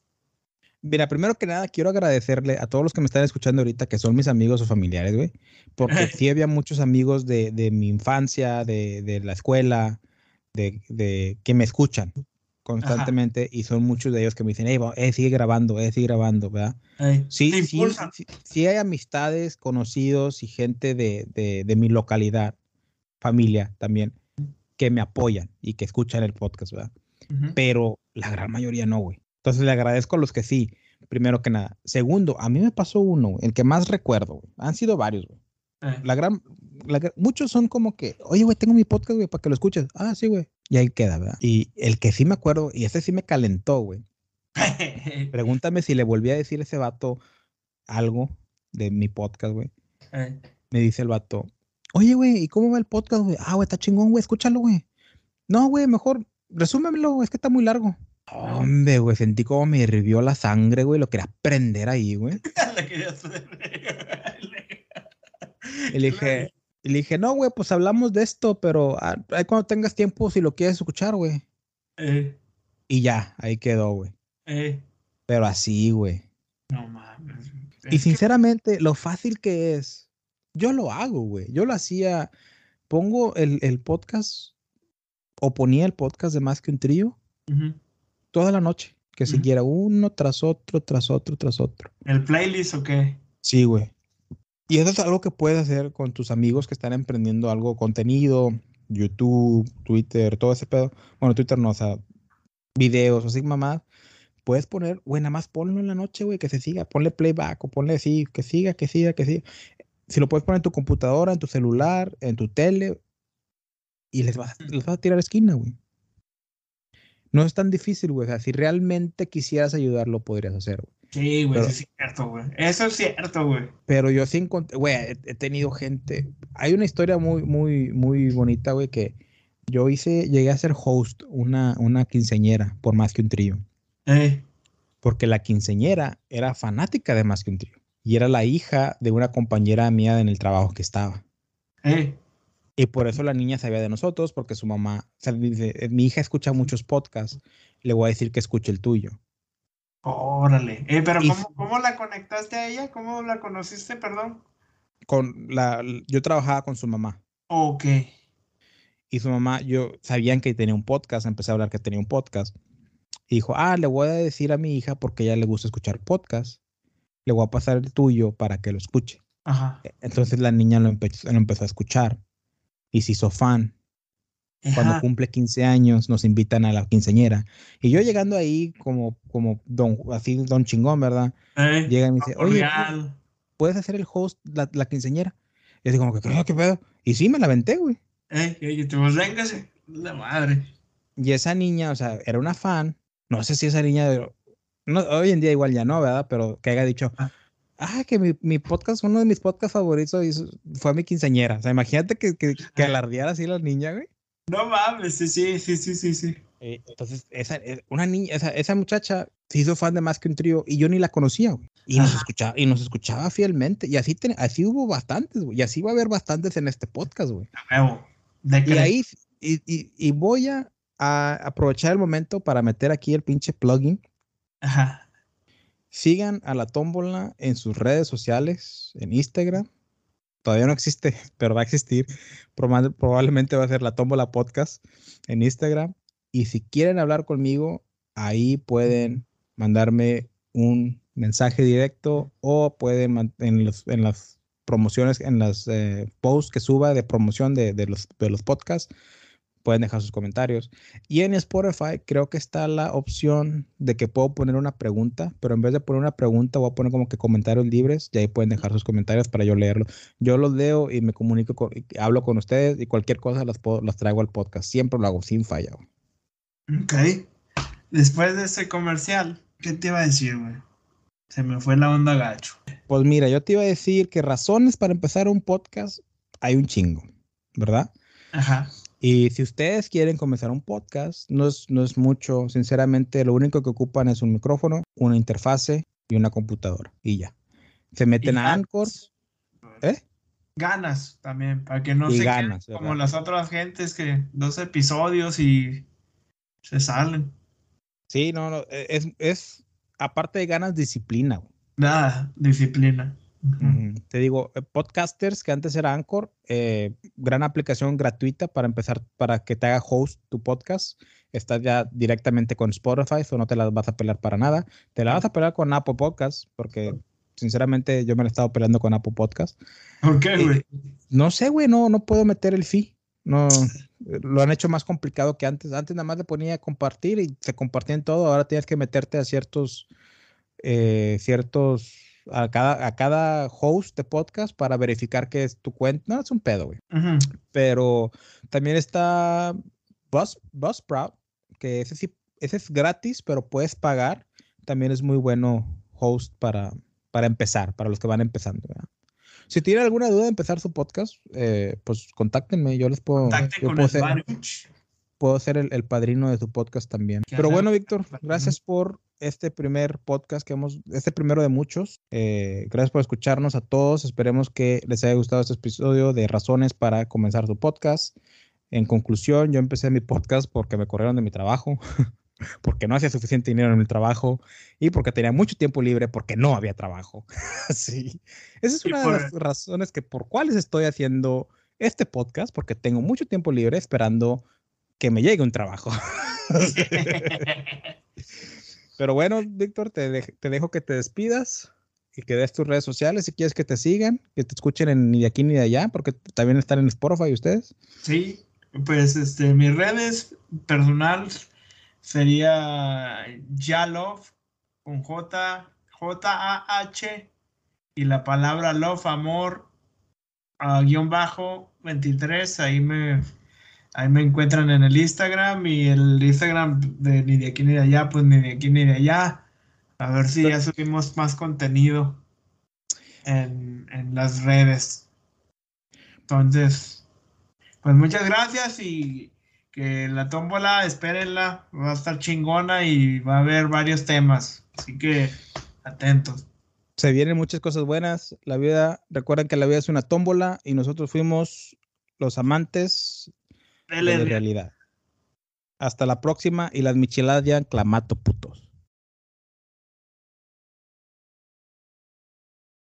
Mira, primero que nada, quiero agradecerle a todos los que me están escuchando ahorita, que son mis amigos o familiares, güey. Porque sí había muchos amigos de, de mi infancia, de, de la escuela, de, de que me escuchan constantemente y son muchos de ellos que me dicen, hey, eh, sigue grabando, eh, sigue grabando, ¿verdad? sí, sí, sí, sí, hay amistades, conocidos y gente de, de, de, mi localidad, familia también, que me apoyan y que escuchan el podcast, ¿verdad? Pero la gran mayoría no, güey. Entonces le agradezco a los que sí, primero que nada. Segundo, a mí me pasó uno, el que más recuerdo, güey. Han sido varios, güey. Eh. La gran, muchos son como que, oye, güey, tengo mi podcast, güey, para que lo escuches. Ah, sí, güey. Y ahí queda, ¿verdad? Y el que sí me acuerdo, y ese sí me calentó, güey. Pregúntame si le volví a decir a ese vato algo de mi podcast, güey. Eh. Me dice el vato, oye, güey, ¿y cómo va el podcast, güey? Ah, güey, está chingón, güey, escúchalo, güey. No, güey, mejor resúmemelo, es que está muy largo. Hombre, güey, sentí como me hirvió la sangre, güey, lo quería prender ahí, güey. y le dije, le dije, no, güey, pues hablamos de esto, pero ah, ahí cuando tengas tiempo, si lo quieres escuchar, güey. Eh. Y ya, ahí quedó, güey. Eh. Pero así, güey. No mames. Y sinceramente, lo fácil que es, yo lo hago, güey. Yo lo hacía, pongo el, el, podcast o ponía el podcast de Más que un trío toda la noche, que siguiera uno tras otro, tras otro, tras otro. ¿El playlist o qué? Sí, güey. Y eso es algo que puedes hacer con tus amigos que están emprendiendo algo, contenido, YouTube, Twitter, todo ese pedo. Bueno, Twitter no, o sea, videos, así mamá. Puedes poner, güey, nada más ponlo en la noche, güey, que se siga. Ponle playback o ponle así, que siga, que siga, que siga. Si lo puedes poner en tu computadora, en tu celular, en tu tele, y les vas, les vas a tirar esquina, güey. No es tan difícil, güey. O sea, si realmente quisieras ayudarlo, podrías hacerlo. Sí, güey, eso es cierto, güey. Eso es cierto, güey. Pero yo sí encontré, güey, he, tenido gente. Hay una historia muy, muy, muy bonita, güey, que yo hice, llegué a ser host una, una quinceñera por más que un trío. Eh. Porque la quinceñera era fanática de más que un trío. Y era la hija de una compañera mía en el trabajo que estaba. Eh. Y por eso la niña sabía de nosotros, porque su mamá, o sea, dice, eh, mi hija escucha muchos podcasts, le voy a decir que escuche el tuyo. Órale. Eh, pero ¿cómo, ¿cómo, la conectaste a ella? ¿Cómo la conociste, perdón? Con la, yo trabajaba con su mamá. Ok. Y su mamá, yo sabían que tenía un podcast, empecé a hablar que tenía un podcast. Y dijo, ah, le voy a decir a mi hija porque a ella le gusta escuchar podcast. Le voy a pasar el tuyo para que lo escuche. Ajá. E, entonces la niña lo empezó, lo empezó a escuchar y fan. Cuando cumple 15 años nos invitan a la quinceñera. Y yo llegando ahí como, como don, así don chingón, ¿verdad? Eh, Llega y me dice, oye, ¿puedes hacer el host la, la quinceñera? Y así como que, ¿qué pedo? Y sí, me la venté, güey. Eh, y te pues véngase, la madre. Y esa niña, o sea, era una fan. No sé si esa niña, no, hoy en día igual ya no, ¿verdad? Pero que haya dicho, ah ah, que mi, mi, podcast, uno de mis podcasts favoritos fue mi quinceañera. O sea, imagínate que, que, que alardeara así la niña, güey. No mames, sí, sí, sí, sí, sí, sí. Eh, entonces, esa, eh, una niña, esa, esa, muchacha se hizo fan de más que un trío y yo ni la conocía, güey. Y nos escuchaba, y nos escuchaba fielmente. Y así, así hubo bastantes, güey. Y así va a haber bastantes en este podcast, güey. Y ahí, y, y, y voy a, a, aprovechar el momento para meter aquí el pinche plugin. Ajá. Sigan a la tómbola en sus redes sociales, en Instagram. Todavía no existe, pero va a existir. Probablemente va a ser la tómbola podcast en Instagram. Y si quieren hablar conmigo, ahí pueden mandarme un mensaje directo o pueden en, en las promociones, en los eh, posts que suba de promoción de, de, los, de los podcasts, pueden dejar sus comentarios. Y en Spotify creo que está la opción de que puedo poner una pregunta, pero en vez de poner una pregunta voy a poner como que comentarios libres y ahí pueden dejar sus comentarios para yo leerlo. Yo los leo y me comunico, con, hablo con ustedes y cualquier cosa las, las traigo al podcast. Siempre lo hago sin falla. Ok. Después de ese comercial, ¿qué te iba a decir, güey? Se me fue la onda gacho. Pues mira, yo te iba a decir que razones para empezar un podcast hay un chingo, ¿verdad? Ajá. Y si ustedes quieren comenzar un podcast, no es, no es mucho, sinceramente, lo único que ocupan es un micrófono, una interfase y una computadora y ya. Se meten a Anchor. ¿Eh? Ganas también, para que no se ganas, como las otras gentes que dos episodios y se salen. Sí, no, no, e, es, es aparte de ganas, disciplina. Nada, disciplina. Te digo, eh, podcasters que antes era Anchor, eh, gran aplicación gratuita para empezar, para que te haga host tu podcast. Estás ya directamente con Spotify, o no te la vas a pelar para nada. Te la vas a pelar con Apple Podcast, porque sinceramente yo me la he estado peleando con Apple Podcast. ¿Por qué, güey? no sé, güey, no, no puedo meter el fee. No, lo han hecho más complicado que antes. Antes nada más le ponía compartir y se compartían todo. Ahora tienes que meterte a ciertos, eh, ciertos, a cada, a cada host de podcast para verificar que es tu cuenta. No, es un pedo, güey. Pero también está Buzz, Buzzsprout, que ese sí, ese es gratis, pero puedes pagar. También es muy bueno host para, para empezar, para los que van empezando. Si tienen alguna duda de empezar su podcast, eh, pues contáctenme, yo les puedo, yo puedo, ser, puedo ser el, padrino de su podcast también. Pero bueno, Víctor, gracias por este primer podcast que hemos, este primero de muchos. Eh, gracias por escucharnos a todos. Esperemos que les haya gustado este episodio de razones para comenzar su podcast. En conclusión, yo empecé mi podcast porque me corrieron de mi trabajo. porque no hacía suficiente dinero en el trabajo y porque tenía mucho tiempo libre porque no había trabajo. sí. Esa es una de las razones que por cuales estoy haciendo este podcast, porque tengo mucho tiempo libre esperando que me llegue un trabajo. Pero bueno, Víctor, te, te, dejo que te despidas y que des tus redes sociales si quieres que te sigan, que te escuchen en ni de aquí ni de allá, porque también están en Spotify ustedes. Sí, pues este, mis redes personal sería Yalov con J, J-A-H y la palabra love, amor, guion bajo 23, ahí me, ahí me encuentran en el Instagram y el Instagram de ni de aquí ni de allá, pues ni de aquí ni de allá. A ver si ya subimos más contenido en, en las redes. Entonces, pues muchas gracias y que la tómbola, espérenla, va a estar chingona y va a haber varios temas. Así que atentos. Se vienen muchas cosas buenas. La vida, recuerden que la vida es una tómbola y nosotros fuimos los amantes de realidad. Hasta la próxima y las micheladas ya clamato putos.